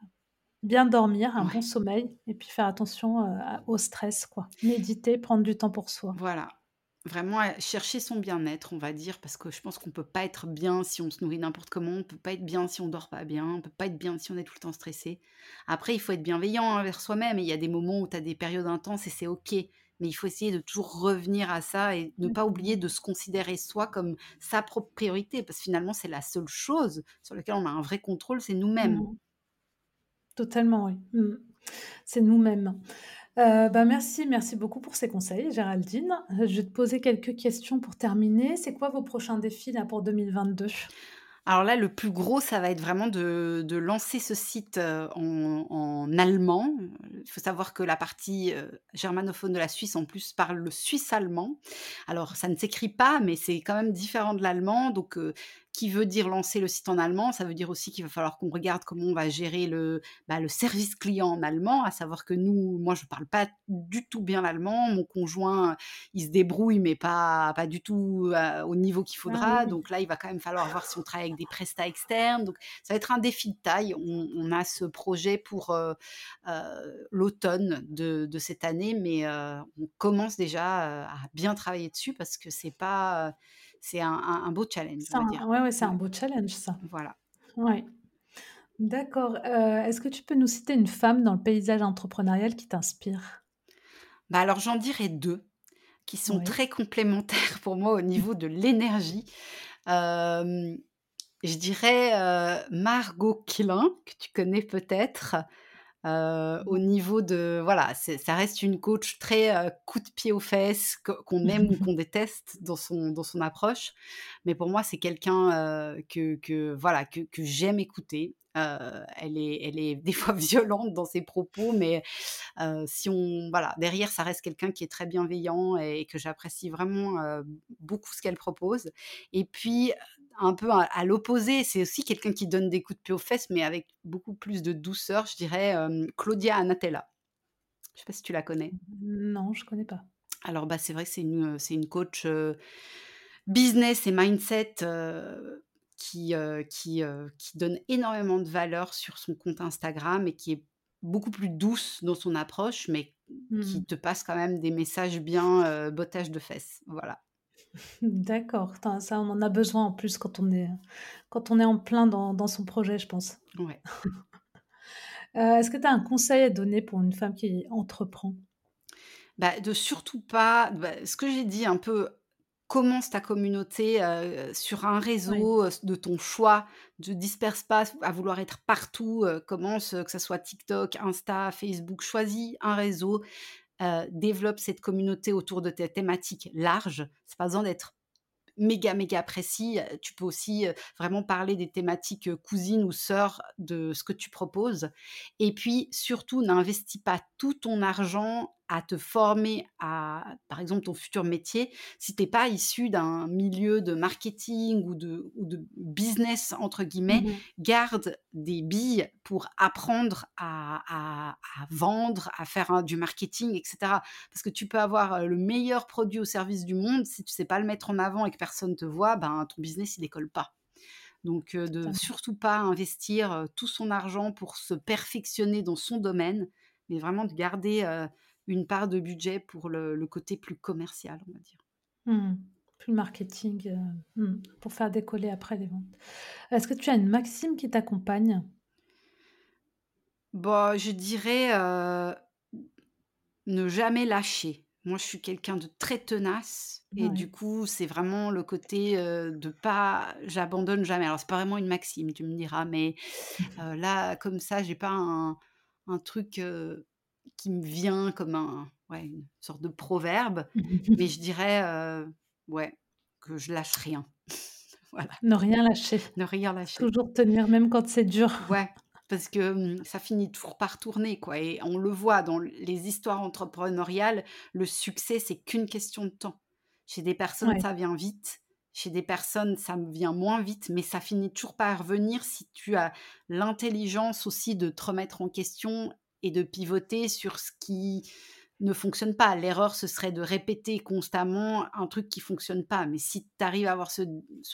Bien dormir, un bon sommeil et puis faire attention, au stress, quoi. Méditer, prendre du temps pour soi. Voilà. Vraiment, chercher son bien-être, on va dire, parce que je pense qu'on peut pas être bien si on se nourrit n'importe comment, on peut pas être bien si on dort pas bien, on peut pas être bien si on est tout le temps stressé. Après, il faut être bienveillant envers soi-même et il y a des moments où tu as des périodes intenses et c'est OK. Mais il faut essayer de toujours revenir à ça et ne pas oublier de se considérer soi comme sa propre priorité, parce que finalement, c'est la seule chose sur laquelle on a un vrai contrôle, c'est nous-mêmes. Mmh Totalement, oui. Mmh. C'est nous-mêmes. Heu, bah, merci, merci beaucoup pour ces conseils, Géraldine. Heu, je vais te poser quelques questions pour terminer. C'est quoi vos prochains défis pour 2022? Alors là, le plus gros, ça va être vraiment de lancer ce site, heu, en allemand. Il faut savoir que la partie, germanophone de la Suisse, en plus, parle le suisse-allemand. Alors ça ne s'écrit pas, mais c'est quand même différent de l'allemand, donc qui veut dire lancer le site en allemand, ça veut dire aussi qu'il va falloir qu'on regarde comment on va gérer le, bah, le service client en allemand. À savoir que nous moi, je parle pas du tout bien l'allemand. Mon conjoint, il se débrouille, mais pas, pas du tout euh, au niveau qu'il Ah oui, faudra. Donc là, il va quand même falloir voir si on travaille avec des prestats externes. Donc ça va être un défi de taille. On, on a ce projet pour euh, euh, l'automne de, de, cette année, mais on commence déjà à bien travailler dessus parce que c'est pas, c'est un, un, un, beau challenge, C'est un dire. ouais, ouais, c'est un beau challenge ça. voilà. Ouais. D'accord. Heu, est-ce que tu peux nous citer une femme dans le paysage entrepreneurial qui t'inspire? Bah alors j'en dirais deux qui sont Oui. très complémentaires pour moi au niveau de l'énergie. Euh, je dirais, heu, Margot Klein, que tu connais peut-être, au niveau de voilà, ça reste une coach très, coup de pied aux fesses, qu'on aime ou qu'on [laughs] déteste dans son dans son approche. Mais pour moi, c'est quelqu'un, que que voilà, que que j'aime écouter. Elle est elle est des fois [laughs] violente dans ses propos, mais si on voilà, derrière, ça reste quelqu'un qui est très bienveillant et que j'apprécie vraiment, beaucoup ce qu'elle propose. Et puis, un peu à à l'opposé, c'est aussi quelqu'un qui donne des coups de pied aux fesses, mais avec beaucoup plus de douceur, je dirais, Claudia Anatella. Je sais pas si tu la connais? Non, je connais pas. Alors, bah, c'est vrai que c'est une, c'est une coach, business et mindset, qui, qui, qui donne énormément de valeur sur son compte Instagram et qui est beaucoup plus douce dans son approche, mais Mmh. qui te passe quand même des messages bien, heu, bottage de fesses. Voilà. [laughs] D'accord. Tain, ça, on en a besoin en plus quand on est, quand on est en plein dans dans son projet, je pense. Ouais. Heu, [laughs] est-ce que tu as un conseil à donner pour une femme qui entreprend? Bah, de surtout pas bah, ce que j'ai dit un peu, commence ta communauté, heu, sur un Oui. réseau, heu, de ton choix. Ne disperse pas à vouloir être partout, commence, que ça soit TikTok, Insta, Facebook, choisis un réseau, heu, développe cette communauté autour de tes thématiques larges. C'est pas besoin d'être méga, méga précis. Heu, tu peux aussi, heu, vraiment parler des thématiques, cousines ou sœurs de ce que tu proposes et puis surtout n'investis pas tout ton argent à te former à, par exemple, ton futur métier. Si tu es pas issu d'un milieu de marketing ou de ou de «business» entre guillemets, Mmh garde des billes pour apprendre à à à vendre, à faire du marketing et cetera. Parce que tu peux avoir, le meilleur produit au service du monde, si tu sais pas le mettre en avant et que personne te voit, ben, ton business il décolle pas. Donc heu, de surtout pas investir, tout son argent pour se perfectionner dans son domaine, mais vraiment de garder, une part de budget pour le le côté plus commercial, on va dire. Mmh Plus le marketing, heu, mmh, pour faire décoller après les ventes. Est-ce que tu as une maxime qui t'accompagne? Bah, je dirais, heu, ne jamais lâcher. Moi, je suis quelqu'un de très tenace et Ouais. du coup, c'est vraiment le côté, heu, de pas j'abandonne jamais. Alors c'est pas vraiment une maxime, tu me diras, mais [laughs] là, comme ça, j'ai pas un un truc, qui me vient comme un ouais, une sorte de proverbe, mais [laughs] je dirais, heu, ouais, que je lâche rien. [laughs] Voilà, Ne rien lâcher, ne rien lâcher. toujours tenir même quand c'est dur. Ouais, parce que, mmh, ça finit toujours par tourner, quoi et on le voit dans les histoires entrepreneuriales, le succès, c'est qu'une question de temps. Chez des personnes, ça vient vite. Chez des personnes, ça vient moins vite, mais ça finit toujours par revenir si tu as l'intelligence aussi de te remettre en question et de pivoter sur ce qui ne fonctionne pas. L'erreur, ce serait de répéter constamment un truc qui fonctionne pas. Mais si tu arrives à avoir ce,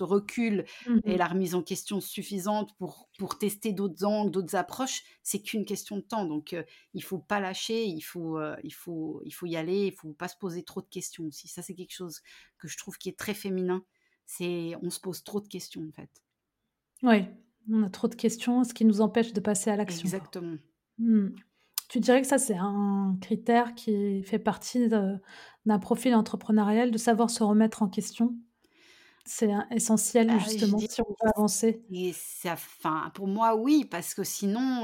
recul mmh et la remise en question suffisante pour, pour tester d'autres angles, d'autres approches, c'est qu'une question de temps. Donc, il il faut pas lâcher, il faut, il, faut, il faut y aller, il faut pas se poser trop de questions aussi. Ça, c'est quelque chose que je trouve qui est très féminin. C'est on se pose trop de questions, en fait. Oui, on a trop de questions, ce qui nous empêche de passer à l'action. Exactement. Mmh. Tu dirais que ça, c'est un critère qui fait partie d'un profil entrepreneurial, de savoir se remettre en question? C'est essentiel Bah, justement si on veut avancer? et ça enfin, pour moi, oui, parce que sinon,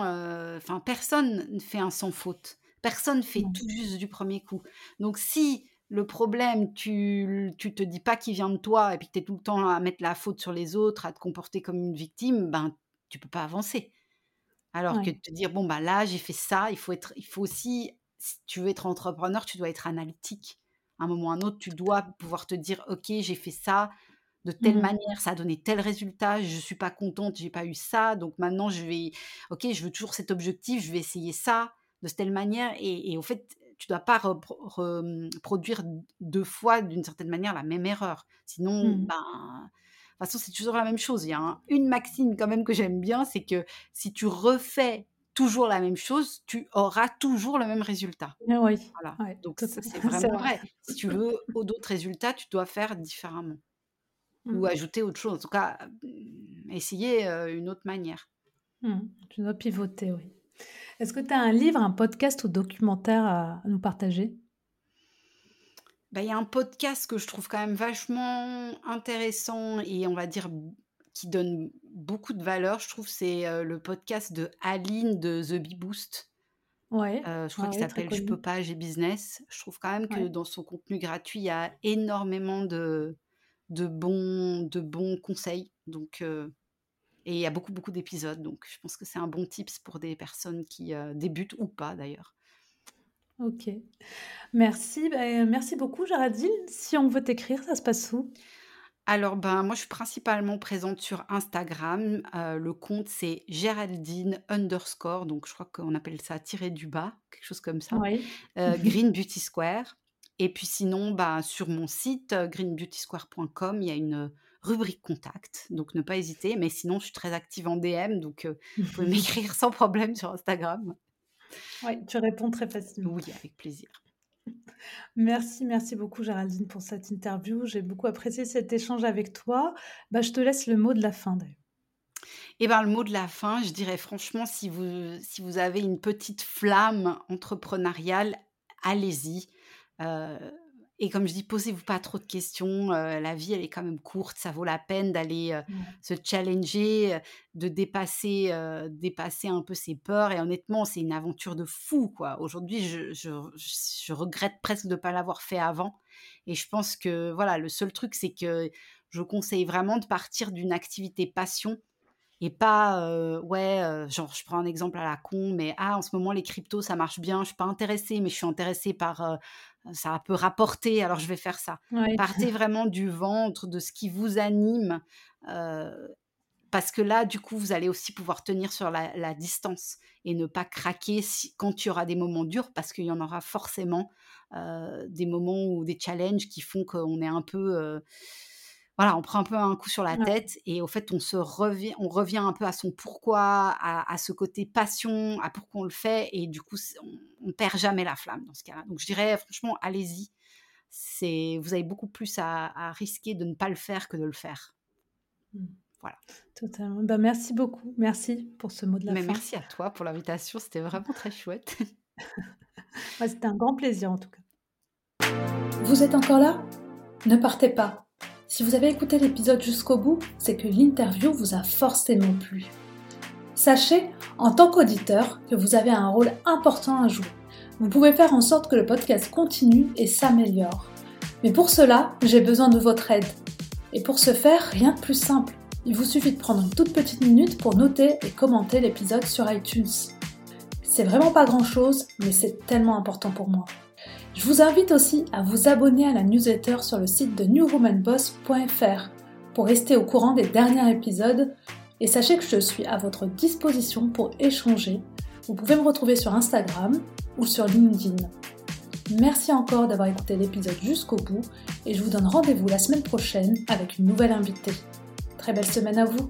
enfin, personne ne fait un sans faute. Personne fait tout juste du premier coup. Donc si le problème, tu tu te dis pas qu'il vient de toi et puis que tu es tout le temps à mettre la faute sur les autres, à te comporter comme une victime, ben, tu peux pas avancer. Alors que de te dire: «Bon, bah, là, j'ai fait ça», il faut être il faut aussi si tu veux être entrepreneur, tu dois être analytique. À un moment ou à un autre, tu dois pouvoir te dire: «OK, j'ai fait ça de telle Mmh. manière, ça a donné tel résultat, je suis pas contente, j'ai pas eu ça, donc maintenant je vais OK, je veux toujours cet objectif, je vais essayer ça de telle manière» et et au fait, tu dois pas reproduire produire 2 fois d'une certaine manière la même erreur. Sinon, Mmh. ben de toute façon, c'est toujours la même chose. Il y a une maxime quand même que j'aime bien, c'est que si tu refais toujours la même chose, tu auras toujours le même résultat. Ah oui, Voilà. ouais, Donc [laughs] c'est vraiment vrai. vrai. Si tu veux d'autres résultats, tu dois faire différemment ou Mmh. ajouter autre chose. En tout cas, mmh, essayer, heu, une autre manière. Mmh. Tu dois pivoter, oui. Est-ce que tu as un livre, un podcast ou documentaire à nous partager? Bah, il y a un podcast que je trouve quand même vachement intéressant et on va dire qui donne beaucoup de valeur, je trouve, c'est, heu, le podcast de Aline de The Bee Boost. Ouais, Heu, je crois ouais, qu'il ouais, s'appelle «Je peux pas, j'ai business». Je trouve quand même que Ouais. dans son contenu gratuit, il y a énormément de de bons de bons conseils donc heu et il y a beaucoup, beaucoup d'épisodes donc je pense que c'est un bon tips pour des personnes qui, débutent ou pas d'ailleurs. OK. Merci, beh, merci beaucoup Géraldine. Si on veut t'écrire, ça se passe où? Alors, ben, moi, je suis principalement présente sur Instagram. Heu, le compte, c'est Géraldine underscore, donc je crois qu'on appelle ça tiré du bas, quelque chose comme ça, Oui. heu, [laughs] Green Beauty Square et puis sinon, bah, sur mon site, heu, greenbeautysquare.com, il y a une, rubrique contact, donc ne pas hésiter. Mais sinon, je suis très active en DM, donc heu, vous pouvez [laughs] m'écrire sans problème sur Instagram. Ouais, tu réponds très facilement. Oui, avec plaisir. Merci, merci beaucoup Géraldine pour cette interview. J'ai beaucoup apprécié cet échange avec toi. Bah, je te laisse le mot de la fin d'ailleurs. Et ben, le mot de la fin, je dirais franchement, si vous si vous avez une petite flamme entrepreneuriale, allez-y. Heu et comme je dis, posez-vous pas trop de questions, heu, la vie, elle est quand même courte, ça vaut la peine d'aller, heu, Mmh. se challenger, heu, de dépasser, dépasser un peu ses peurs et honnêtement, c'est une aventure de fou, quoi. Aujourd'hui, je je je regrette presque de ne pas l'avoir fait avant et je pense que, voilà, le seul truc, c'est que je conseille vraiment de partir d'une activité passion et pas, ouais, genre je prends un exemple à la con, mais: «Ah en ce moment les cryptos ça marche bien, je suis pas intéressée, mais je suis intéressée par, ça peut rapporter alors je vais faire ça». Ouais. Partez [laughs] vraiment du ventre, de ce qui vous anime, heu, parce que là, du coup, vous allez aussi pouvoir tenir sur la la distance et ne pas craquer si quand il y aura des moments durs parce qu'il y en aura forcément, heu, des moments ou des challenges qui font qu'on est un peu, heu voilà, on prend un peu un coup sur la Ouais. tête et au fait, on se revient on revient un peu à son pourquoi, à à ce côté passion, à pourquoi on le fait et du coup, on on perd jamais la flamme dans ce cas-là. Donc je dirais franchement, allez-y. C'est vous avez beaucoup plus à à risquer de ne pas le faire que de le faire. Mmh. Voilà. Totalement. Bah, merci beaucoup. Merci pour ce mot de la Mais fin. merci à toi pour l'invitation, c'était vraiment très chouette. Ouais, [laughs] c'était un grand plaisir en tout cas. Vous êtes encore là? Ne partez pas. Si vous avez écouté l'épisode jusqu'au bout, c'est que l'interview vous a forcément plu. Sachez, en tant qu'auditeur, que vous avez un rôle important à jouer. Vous pouvez faire en sorte que le podcast continue et s'améliore. Mais pour cela, j'ai besoin de votre aide. Et pour ce faire, rien de plus simple. Il vous suffit de prendre une toute petite minute pour noter et commenter l'épisode sur iTunes. C'est vraiment pas grand chose, mais c'est tellement important pour moi. Je vous invite aussi à vous abonner à la newsletter sur le site de newwomanboss.fr pour rester au courant des derniers épisodes et sachez que je suis à votre disposition pour échanger. Vous pouvez me retrouver sur Instagram ou sur LinkedIn. Merci encore d'avoir écouté l'épisode jusqu'au bout et je vous donne rendez-vous la semaine prochaine avec une nouvelle invitée. Très belle semaine à vous